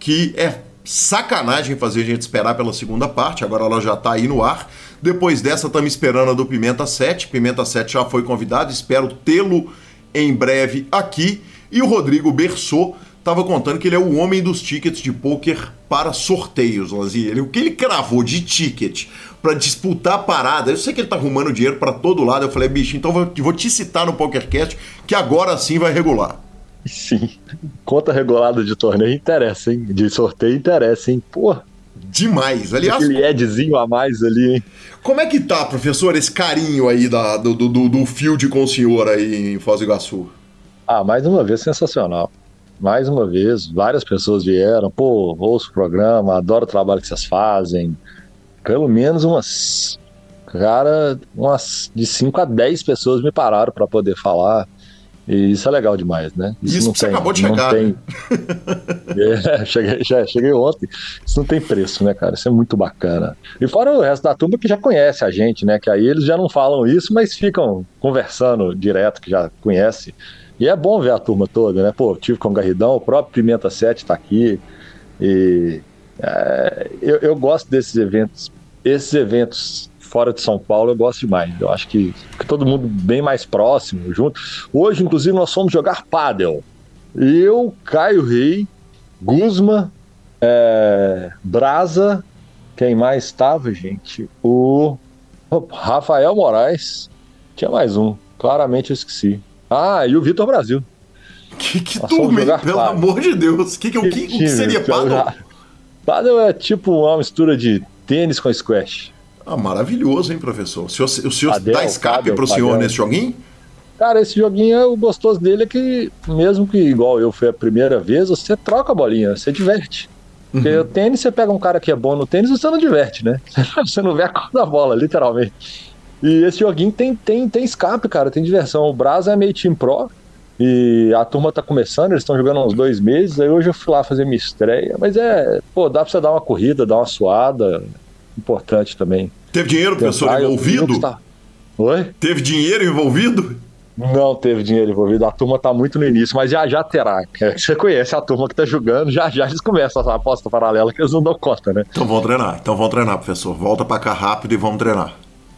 que é sacanagem fazer a gente esperar pela segunda parte, agora ela já está aí no ar. Depois dessa, estamos esperando a do Pimenta 7. Pimenta 7 já foi convidado, espero tê-lo em breve aqui. E o Rodrigo Bersot estava contando que ele é o homem dos tickets de poker para sorteios, Lanzinha. Ele, o que ele cravou de ticket para disputar a parada, eu sei que ele tá arrumando dinheiro para todo lado. Eu falei, bicho, então vou, vou te citar no PokerCast que agora sim vai regular. Sim. Conta regulada de torneio interessa, hein? De sorteio interessa, hein? Porra. Demais. Aliás. Aquele Edzinho a mais ali, hein? Como é que tá, professor, esse carinho aí da, do, do, do field com o senhor aí em Foz do Iguaçu? Ah, mais uma vez sensacional mais uma vez, várias pessoas vieram, pô, ouço o programa, adoro o trabalho que vocês fazem. Pelo menos umas, cara, umas de 5 a 10 pessoas me pararam para poder falar. E isso é legal demais, né? Isso, isso você tem, acabou de chegar. Tem... é, cheguei, já, cheguei ontem. Isso não tem preço, né, cara? Isso é muito bacana. E fora o resto da turma que já conhece a gente, né? Que aí eles já não falam isso, mas ficam conversando direto, que já conhece. E é bom ver a turma toda, né? Pô, tive com o Garridão, o próprio Pimenta 7 tá aqui. E é, eu, eu gosto desses eventos. Esses eventos fora de São Paulo eu gosto demais. Eu acho que, que todo mundo bem mais próximo, junto. Hoje, inclusive, nós fomos jogar pádel. Eu, Caio Rei, Guzma, é, Brasa, quem mais estava, gente? O Rafael Moraes. Tinha mais um. Claramente eu esqueci. Ah, e o Vitor Brasil. Que, que turma? Pelo pádel. amor de Deus. Que, que, que, que, que seria pádel? Pádel é tipo uma mistura de tênis com squash. Ah, maravilhoso, hein, professor? O senhor, o senhor Padel, dá escape para o senhor nesse joguinho? Cara, esse joguinho, o gostoso dele é que, mesmo que igual eu foi a primeira vez, você troca a bolinha, você diverte. Porque uhum. o tênis, você pega um cara que é bom no tênis, você não diverte, né? Você não vê a cor da bola, literalmente. E esse joguinho tem, tem, tem escape, cara, tem diversão. O Brasa é meio Team Pro, e a turma tá começando, eles estão jogando há uns dois meses, aí hoje eu fui lá fazer minha estreia, mas é, pô, dá pra você dar uma corrida, dar uma suada, importante também. Teve dinheiro, professor, envolvido? Tá... Oi? Teve dinheiro envolvido? Não teve dinheiro envolvido, a turma tá muito no início, mas já já terá. Você conhece a turma que tá jogando, já já eles começam essa aposta paralela que eles não dão conta, né? Então vão treinar, então vão treinar, professor. Volta pra cá rápido e vamos treinar.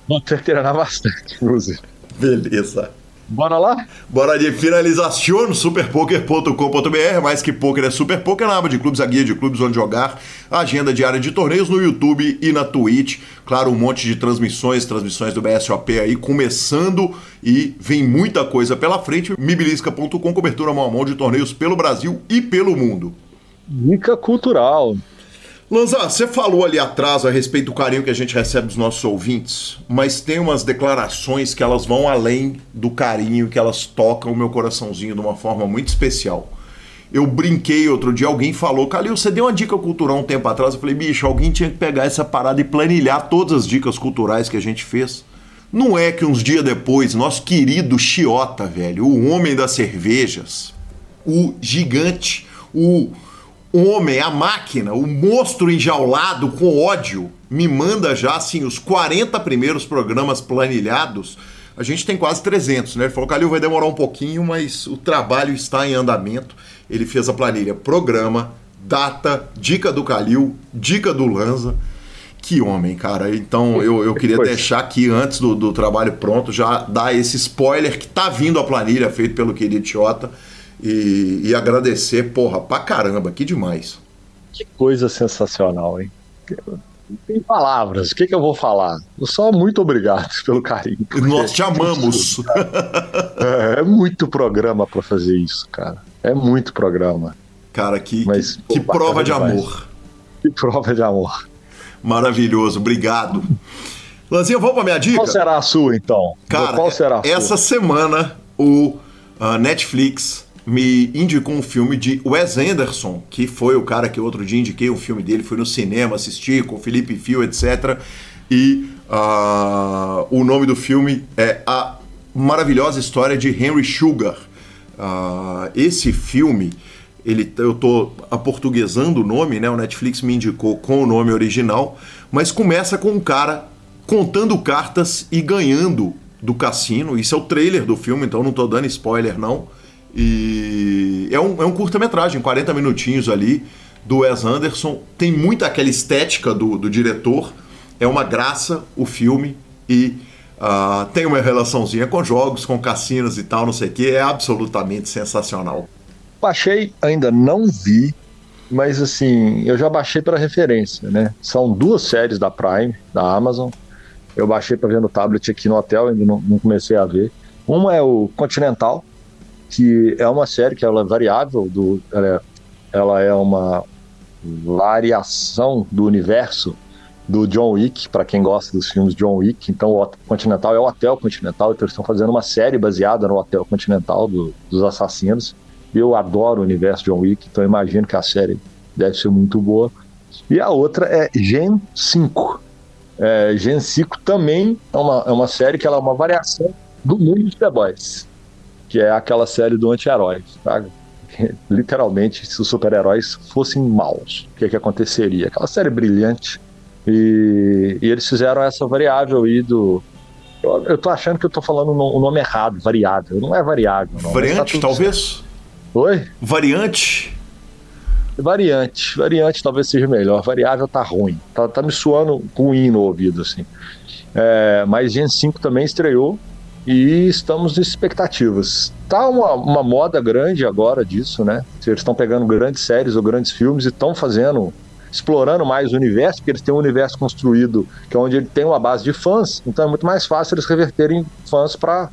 Vamos ter que treinar bastante, inclusive. Beleza. Bora lá? Bora de finalização superpoker.com.br. Mais que poker é super poker na aba de clubes, a guia de clubes onde jogar, agenda diária de torneios no YouTube e na Twitch. Claro, um monte de transmissões, transmissões do BSOP aí começando e vem muita coisa pela frente. Mibilisca.com, cobertura mão a mão de torneios pelo Brasil e pelo mundo. Dica cultural. Lanza, você falou ali atrás a respeito do carinho que a gente recebe dos nossos ouvintes, mas tem umas declarações que elas vão além do carinho, que elas tocam o meu coraçãozinho de uma forma muito especial. Eu brinquei outro dia, alguém falou, Calil, você deu uma dica cultural um tempo atrás. Eu falei, bicho, alguém tinha que pegar essa parada e planilhar todas as dicas culturais que a gente fez. Não é que uns dias depois, nosso querido Chiota, velho, o homem das cervejas, o gigante, o homem, a máquina, o monstro enjaulado com ódio, me manda já assim os 40 primeiros programas planilhados. A gente tem quase 300, né? Ele falou: Calil, vai demorar um pouquinho, mas o trabalho está em andamento. Ele fez a planilha programa, data, dica do Calil, dica do Lanza. Que homem, cara. Então eu, eu queria deixar aqui, antes do, do trabalho pronto, já dar esse spoiler que tá vindo a planilha feito pelo querido Tiota e, e agradecer, porra, pra caramba, que demais. Que coisa sensacional, hein? Não tem palavras, o que, que eu vou falar? Eu só muito obrigado pelo carinho. Nós te amamos. é, é, muito programa para fazer isso, cara. É muito programa. Cara, que, Mas, que, que prova de demais. amor. Que prova de amor. Maravilhoso, obrigado. Lanzinha, vamos pra minha dica? Qual será a sua, então? Cara, Qual será essa sua? semana o uh, Netflix me indicou um filme de Wes Anderson, que foi o cara que outro dia indiquei um filme dele, fui no cinema assistir com Felipe Fio, etc. E uh, o nome do filme é A Maravilhosa História de Henry Sugar. Uh, esse filme, ele, eu estou aportuguesando o nome, né? O Netflix me indicou com o nome original, mas começa com um cara contando cartas e ganhando do cassino. Isso é o trailer do filme, então não estou dando spoiler não e é um, é um curta-metragem, 40 minutinhos ali, do Wes Anderson. Tem muita aquela estética do, do diretor. É uma graça o filme e uh, tem uma relaçãozinha com jogos, com cassinos e tal, não sei o que. É absolutamente sensacional. Baixei, ainda não vi, mas assim, eu já baixei para referência, né? São duas séries da Prime, da Amazon. Eu baixei para ver no tablet aqui no hotel, ainda não, não comecei a ver. Uma é o Continental, que é uma série que ela é variável, do, ela, é, ela é uma variação do universo do John Wick, para quem gosta dos filmes John Wick. Então, o Continental é o Hotel Continental, então eles estão fazendo uma série baseada no Hotel Continental do, dos assassinos. Eu adoro o universo John Wick, então imagino que a série deve ser muito boa. E a outra é Gen 5. É, Gen 5 também é uma, é uma série que ela é uma variação do mundo de The Boys. Que é aquela série do anti-herói. Tá? Literalmente, se os super-heróis fossem maus, o que, que aconteceria? Aquela série brilhante. E, e eles fizeram essa variável aí do, eu, tô achando que eu tô falando o nome errado, variável. Não é variável. Não. Tá Variante, tá talvez? Certo. Oi? Variante? Variante. Variante talvez seja melhor. Variável tá ruim. Tá, tá me suando ruim no ouvido, assim. É, mas Gen 5 também estreou e estamos em expectativas. Tá uma, uma moda grande agora disso, né? Eles estão pegando grandes séries ou grandes filmes e estão fazendo explorando mais o universo, porque eles têm um universo construído que é onde ele tem uma base de fãs, então é muito mais fácil eles reverterem fãs para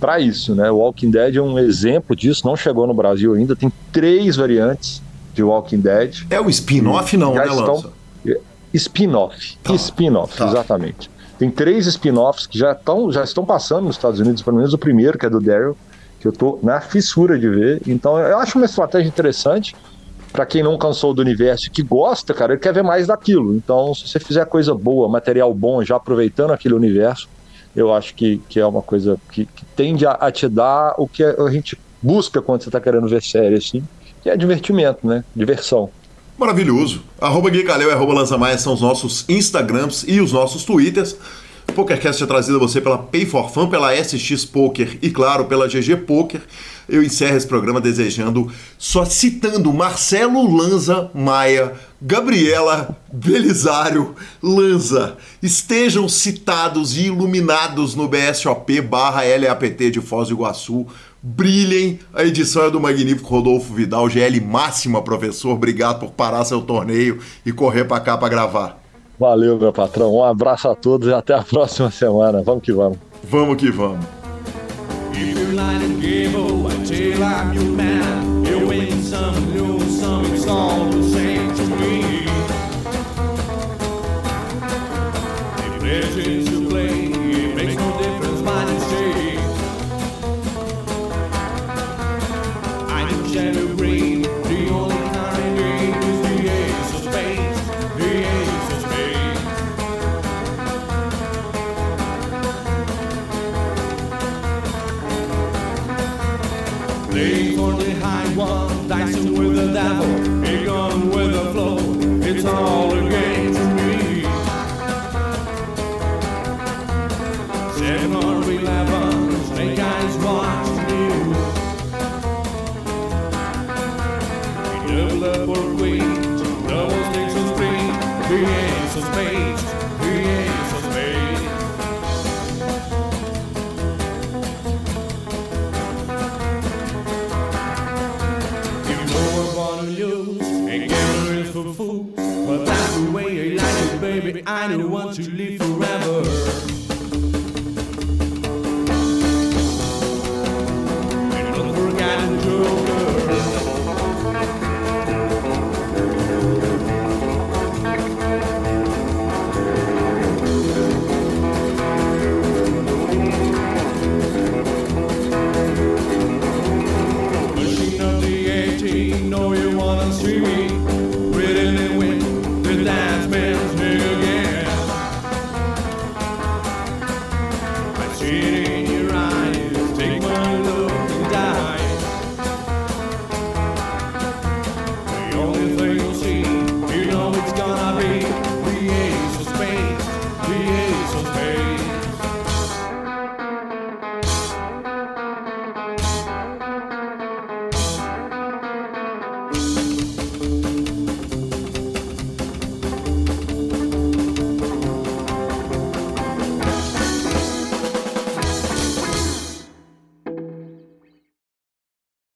para isso, né? O Walking Dead é um exemplo disso, não chegou no Brasil ainda, tem três variantes de Walking Dead. É o spin-off não, né, estão... Spin-off, tá, spin-off, tá. exatamente. Tem três spin-offs que já, estão já estão passando nos Estados Unidos, pelo menos o primeiro, que é do Daryl, que eu tô na fissura de ver. Então eu acho uma estratégia interessante para quem não cansou do universo que gosta, cara, ele quer ver mais daquilo. Então, se você fizer coisa boa, material bom, já aproveitando aquele universo, eu acho que, que é uma coisa que, que tende a, a, te dar o que a gente busca quando você está querendo ver série, assim, que é divertimento, né? Diversão. Maravilhoso. Arroba Gui Caleu e arroba Lanza são os nossos Instagrams e os nossos Twitters. O PokerCast é trazido a você pela Pay for Fun, pela SX Poker e, claro, pela GG Poker eu encerro esse programa desejando, só citando Marcelo Lanza Maia, Gabriela Belisário Lanza. Estejam citados e iluminados no BSOP barra LAPT de Foz do Iguaçu. Brilhem. A edição é do magnífico Rodolfo Vidal, GL Máxima, professor. Obrigado por parar seu torneio e correr para cá para gravar. Valeu, meu patrão. Um abraço a todos e até a próxima semana. Vamos que vamos. Vamos que vamos. If I don't want to